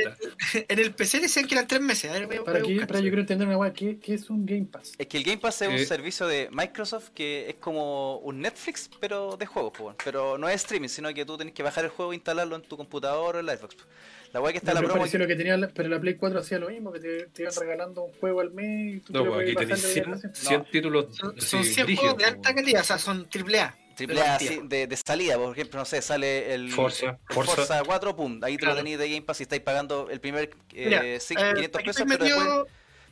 el, en el PC decían que eran 3 meses. A ver, voy a- voy Para para yo quiero entender una weá, ¿qué, ¿qué es un Game Pass? Es que el Game Pass es un Eh. servicio de Microsoft que es como un Netflix, pero de juegos, pues. Pero no es streaming, sino que tú tenés que bajar el juego e instalarlo en tu computador o en la Xbox. La weá que está la promo. lo que tenía, la- pero la Play 4 hacía lo mismo, que te, te iban regalando un juego al mes y tú No, te pues aquí de 100, aplicación. 100 títulos Son, son 100 brígidos, juegos de alta calidad, o sea, son AAA. Triple A, de sí, de, de salida, por ejemplo, no sé, sale el Forza, el Forza. Forza 4, pum, ahí te Claro. lo tenéis de Game Pass y estáis pagando el primer eh, Mira, sí, eh, 500 aquí pesos, pero después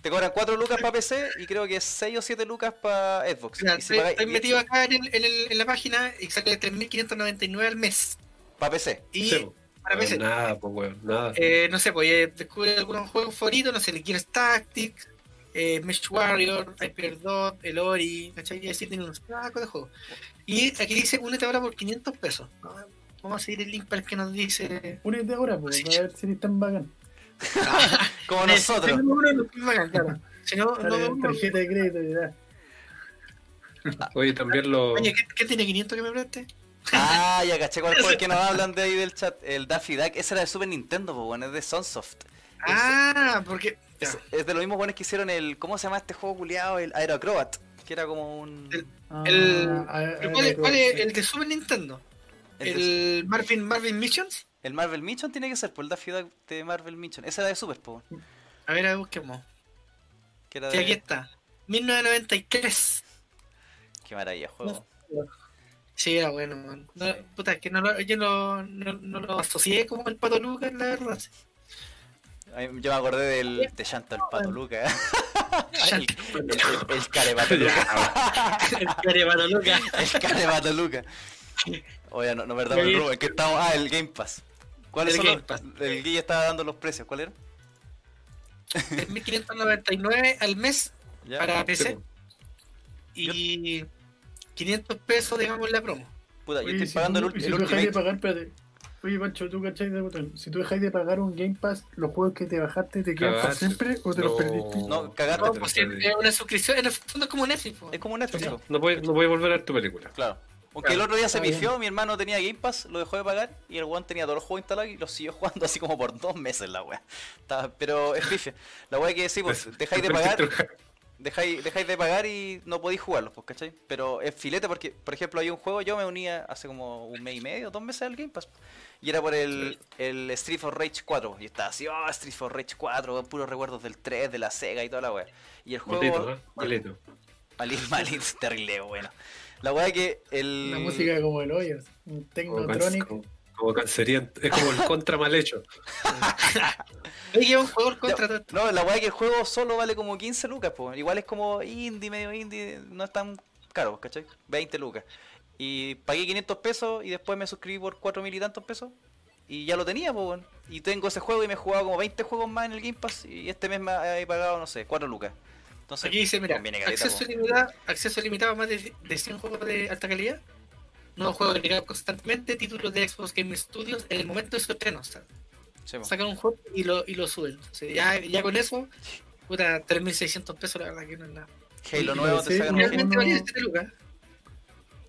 te cobran 4 lucas para PC y creo que 6 o 7 lucas para Xbox. mira, y si estoy, pagáis- estoy y- metido acá en, el- en, el- en la página y sale 3.599 al mes. para PC. Y Sí. Para PC. Nada, pues weón, nada. Eh, no sé, pues eh, descubre algunos juegos favoritos, no sé, el Gears Tactics, eh, Mesh Warrior, Hyperdot, el Ori, ¿cachai? Y así tiene un saco de juegos. Y aquí dice, únete ahora por 500 pesos. ¿no? Vamos a seguir el link para el que nos dice... Únete ahora, pues, a ver si eres tan bacán. Como nosotros. Tengo uno, no estoy bacán, claro. Si no, no, no- tarjeta de crédito y ya. Oye, también lo. Oye, ¿qué, qué tiene 500 que me preste? Ah, ya caché cuál fue el que nos hablan de ahí del chat. El Daffy Duck. Ese era de Super Nintendo, pues bueno, es de Sunsoft. Ah, porque. Es, es de los mismos buenos que hicieron el. ¿Cómo se llama este juego culiado? El Aeroacrobat. Que era como un. El- Ah, El- ah, ah, ¿Pero ¿Cuál, es, cuál es sí. el de Super Nintendo? el de- ¿El Marvin, Marvin Missions? el Marvel Mission tiene que ser, por el Daffy Duck de Marvel Mission. Ese era de Super, po, A ver, a ver, busquemos. que era Sí, aquí está. 1993. Qué maravilla juego. Sí, era bueno, man. No, puta, es que no lo, yo no, no, no lo asocié como el Pato Lucas, la verdad. Yo me acordé del, de Shanto el Pato Luca. el, el, el, el Carepato Luca. el care Pato Lucas. El Carepato Luca. Oye, no, no perdamos el. Es que estamos. Ah, el Game Pass. ¿Cuáles El son Game los- Pass. El Guille estaba dando los precios. ¿Cuál era? 3.599 al mes ¿Ya? para PC Sí, y 500 pesos, digamos, la promo. Puta, yo Oye, estoy si pagando tú- el, si el tú dejáis de Ultimate. pagar, espérate. Oye, Pancho, tú cachai de botón. Si tú dejáis de pagar un Game Pass, ¿los juegos que te bajaste te quedan para Cagaste. siempre o te los No. perdiste? No, cagarte. No, pues es una suscripción, en el fondo es como Netflix. po. Es como Netflix, po. No puedes no puedes volver a ver tu película. claro. Aunque el otro día se pifió, mi hermano tenía Game Pass, lo dejó de pagar y el weón tenía todos los juegos instalados y los siguió jugando así como por dos meses la wea. Estaba- Pero es pifia. La wea que sí, pues dejáis de pagar, dejáis, dejáis de pagar y no podéis jugarlos, pues, ¿cachai? Pero es filete porque, por ejemplo, hay un juego, yo me unía hace como un mes y medio, dos meses al Game Pass. Y era por el, el Street for Rage 4. Y estaba así, oh, Street for Rage 4, weón, puros recuerdos del 3, de la Sega y toda la wea. Y el juego... Maldito, ¿eh? Maldito. Malito, malito, terrible, bueno. La wea que el... La música como el hoyo, un Technotronic. Como, canceriento. Es como el contra mal hecho. Oye, que un juego el Ya, contra. No, la weá que el juego solo vale como 15 lucas, pues. Igual es como indie, medio indie, no es tan caro, ¿cachai? 20 lucas. Y pagué 500 pesos y después me suscribí por 4 mil y tantos pesos. Y ya lo tenía, pues. Y tengo ese juego y me he jugado como 20 juegos más en el Game Pass. Y este mes me he pagado, no sé, 4 lucas. Entonces, Aquí dice, mira, caleta, acceso, limitado, acceso limitado a más de, de 100 juegos de alta calidad, nuevos juegos agregados constantemente, títulos de Xbox Game Studios en el momento de su estreno. O sea, Sí, po. sacan un juego y lo, y lo suben. O sea, ya, ya con eso, puta, 3.600 pesos, la verdad que no es nada. Halo nuevo te sacan. Realmente valía 7 lucas.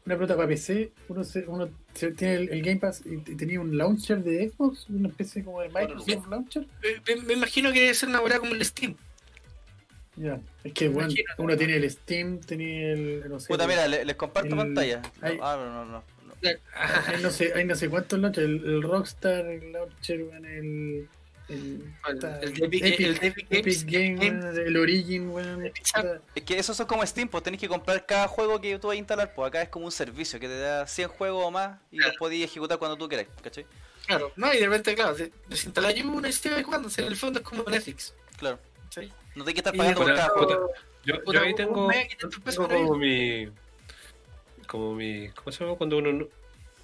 Una pelota para PC, uno, se- uno se- tiene el, el Game Pass y, y tenía un launcher de Xbox, una especie como de Microsoft Launcher. Me, me- me imagino que debe ser una hora como el Steam. Ya, es que bueno, Imagínate. uno tiene el Steam, tenía el. No sé, Puta, mira, le- les comparto el- pantalla. ahí- Ah, no, no, no. no. Hay no sé, hay no sé cuántos launchers, el, el Rockstar, el launcher, weón, el. El, El- el Epic- el de Epic Epic Games, Game, el Origin, weón. Es que esos son como Steam, pues tenés que comprar cada juego que tú vas a instalar, pues acá es como un servicio que te da 100 juegos o más y los podés ejecutar cuando tú quieras, ¿cachai? Claro, no, y de repente, claro, de- desinstalar uno y sigue jugando. o sea, en el fondo es como Netflix. Claro. ¿sí? No tenés que estar pagando por cada juego. Yo, yo ahí tengo, mes, 500 pesos tengo como mi. Como mi. ¿Cómo se llama? Cuando uno,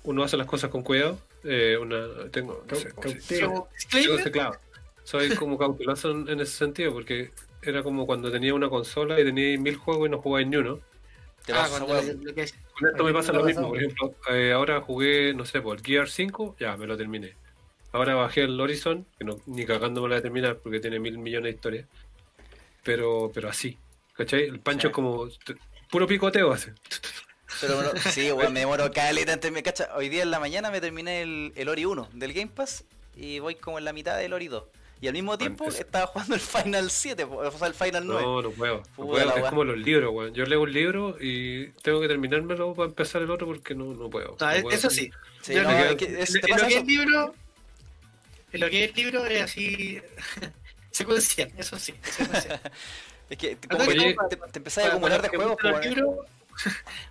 uno hace las cosas con cuidado. Eh, una, tengo. No sé, ¿cómo se- Cautela. Como Yo disclaimer, sé, claro. Soy como cauteloso en, en ese sentido, porque era como cuando tenía una consola y tenía mil juegos y no jugaba ni uno. Te ah, pasa, cuando weón. lo- lo que es- Con esto me pasa lo mismo, por ejemplo, eh, ahora jugué, no sé, por el Gear 5, ya me lo terminé. Ahora bajé el Horizon, que no, ni cagando me lo voy a terminar porque tiene mil millones de historias. Pero, pero así, ¿cachai? El Pancho Sí. es como puro picoteo hace. Pero bueno, sí, weón, me demoro caleta antes me cacha. Hoy día en la mañana me terminé el, el Ori 1 del Game Pass y voy como en la mitad del Ori 2. Y al mismo tiempo estaba jugando el Final 7, po, o sea, el Final 9. No, no puedo. No puedo. Es como los libros, weón. Yo leo un libro y tengo que terminármelo para empezar el otro porque no, no puedo. No, No puedo eso sí. Sí, no, que es- En lo que eso. es libro, en lo que es libro es así secuencial, eso sí, secuencial. Es que como Oye, te, te empezás a acumular de juegos, los libros-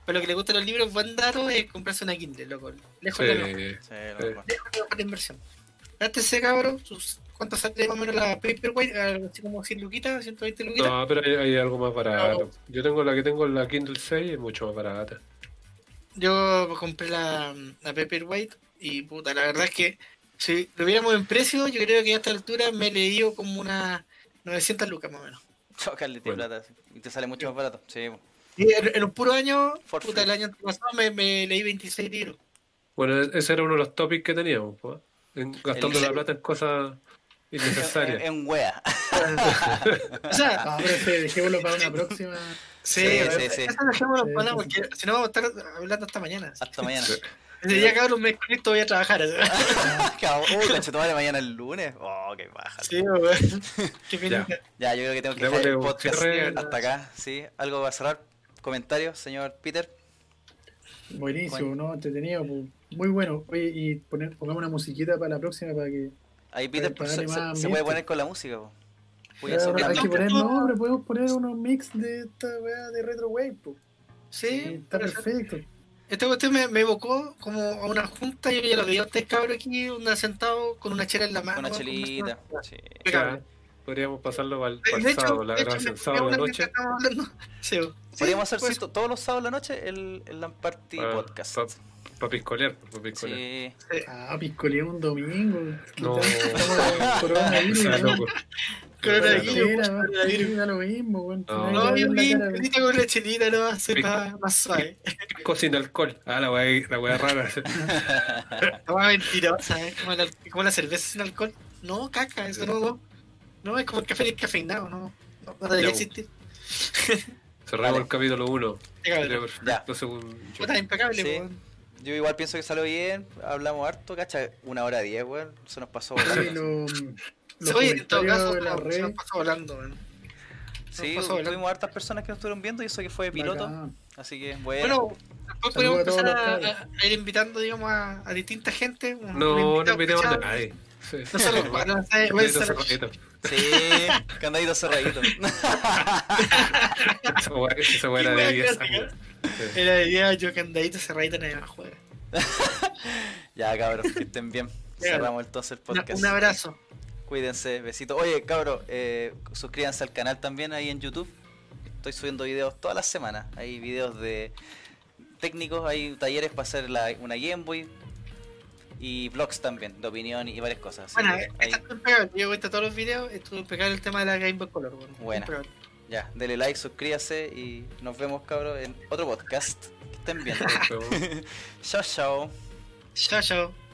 Para lo que le gustan los libros, buen dato es comprarse una Kindle, loco. Lejos de la inversión. Gástese, cabrón, sus- ¿cuánto sale más o menos la Paperwhite? Algo Así como 100 luquitas, 120 luquitas. No, pero hay, hay algo más barato. Yo tengo la que tengo en la Kindle 6 es mucho más barata. Yo compré la, la Paperwhite y puta, la verdad es que si lo viéramos en precio, yo creo que a esta altura me he leído como unas 900 lucas más o menos. Chócale, Bueno. plata. Y te sale mucho más barato. Sí, po. Y en, en un puro año, For puta, free. el año pasado me, me leí 26 libros. Bueno, e- ese era uno de los topics que teníamos, pues, en- gastando El- la plata en cosas En, innecesarias. en wea. o sea, No, dejémoslo para una próxima. sí, Sí, eso sí, sí. dejémoslo Sí, para sí, porque sí. si no vamos a estar hablando hasta mañana. Hasta mañana. Día, cabrón, me desconecto, voy a trabajar. Cabo- Uy, conchetumare, mañana el lunes. Oh, qué baja. Sí, weón. Qué pena. Ya, yo creo que tengo que dejar Démosle el un podcast hasta acá. ¿Sí? ¿Algo va a cerrar? ¿Comentarios, señor Peter? Buenísimo, ¿no? Entretenido, pues. muy bueno. Oye, y poner, pongamos una musiquita para la próxima para que. Ahí Peter Para se, darle se- se puede poner con la música. po. Voy a Ya, hacer hay que poner nombre, podemos poner unos mix de esta weá de Retro Wave, pues. Sí, está perfecto. Esta cuestión me, me evocó como a una junta. Yo ya lo veía a ustedes, cabrón, aquí, un sentado con una chela en la mano. Una con chelita. Sí. Podríamos pasarlo para el, De, de hecho, sábado, la hecho, grabación me- sábado la noche. Sí, Podríamos hacer pues, todos los sábados de la noche el, el LAN Party Para Podcast. pa, piscolear, pa piscolear. Sí. Ah, piscolé un domingo. No. ¿no? Sí, da lo mismo, weón. No. No, un con una chelita, no, más, más suave. Sin alcohol. Ah, la weá, la weá rara. La más mentirosa, ¿eh? Como la, como la cerveza sin alcohol. No, caca, eso no, no. No, es como el café descafeinado, no. No, no debería Ya, existir. Cerramos el capítulo 1. Cabrón. Perfecto, según yo. Impecable, weón. Yo igual pienso que salió bien. Hablamos harto, cacha. Una hora diez, weón. Se nos pasó Sí, volando. Oye, en todo caso, de la se red. nos pasó volando, weón. Sí, pasó tuvimos hartas personas que nos estuvieron viendo y eso que fue de piloto. bacán. Así que bueno. Bueno, después podemos empezar a, ir invitando, digamos, a, a distinta gente. un- No, no invitemos a nadie. Sí. No solo hacer- cerradito. Sí, candadito cerradito. Esa Qué de weá 10 clásica. años. Sí. Era de día yo candadito cerradito en el juego. ya, cabros, que estén bien. Cerramos entonces el podcast. un abrazo. Cuídense, besitos. Oye, cabros, eh, suscríbanse al canal también ahí en YouTube. Estoy subiendo videos todas las semanas. Hay videos de técnicos, hay talleres para hacer la- una Game Boy y vlogs también, de opinión y varias cosas. Bueno, esta ahí- estuvo impecable. Yo he visto todos los videos, estuvo impecable el tema de la Game Boy Color. weón. Buena. Impecable. ya, dele like, suscríbase y nos vemos, cabros, en otro podcast. Que estén bien. Chao, chao. Chao, chao.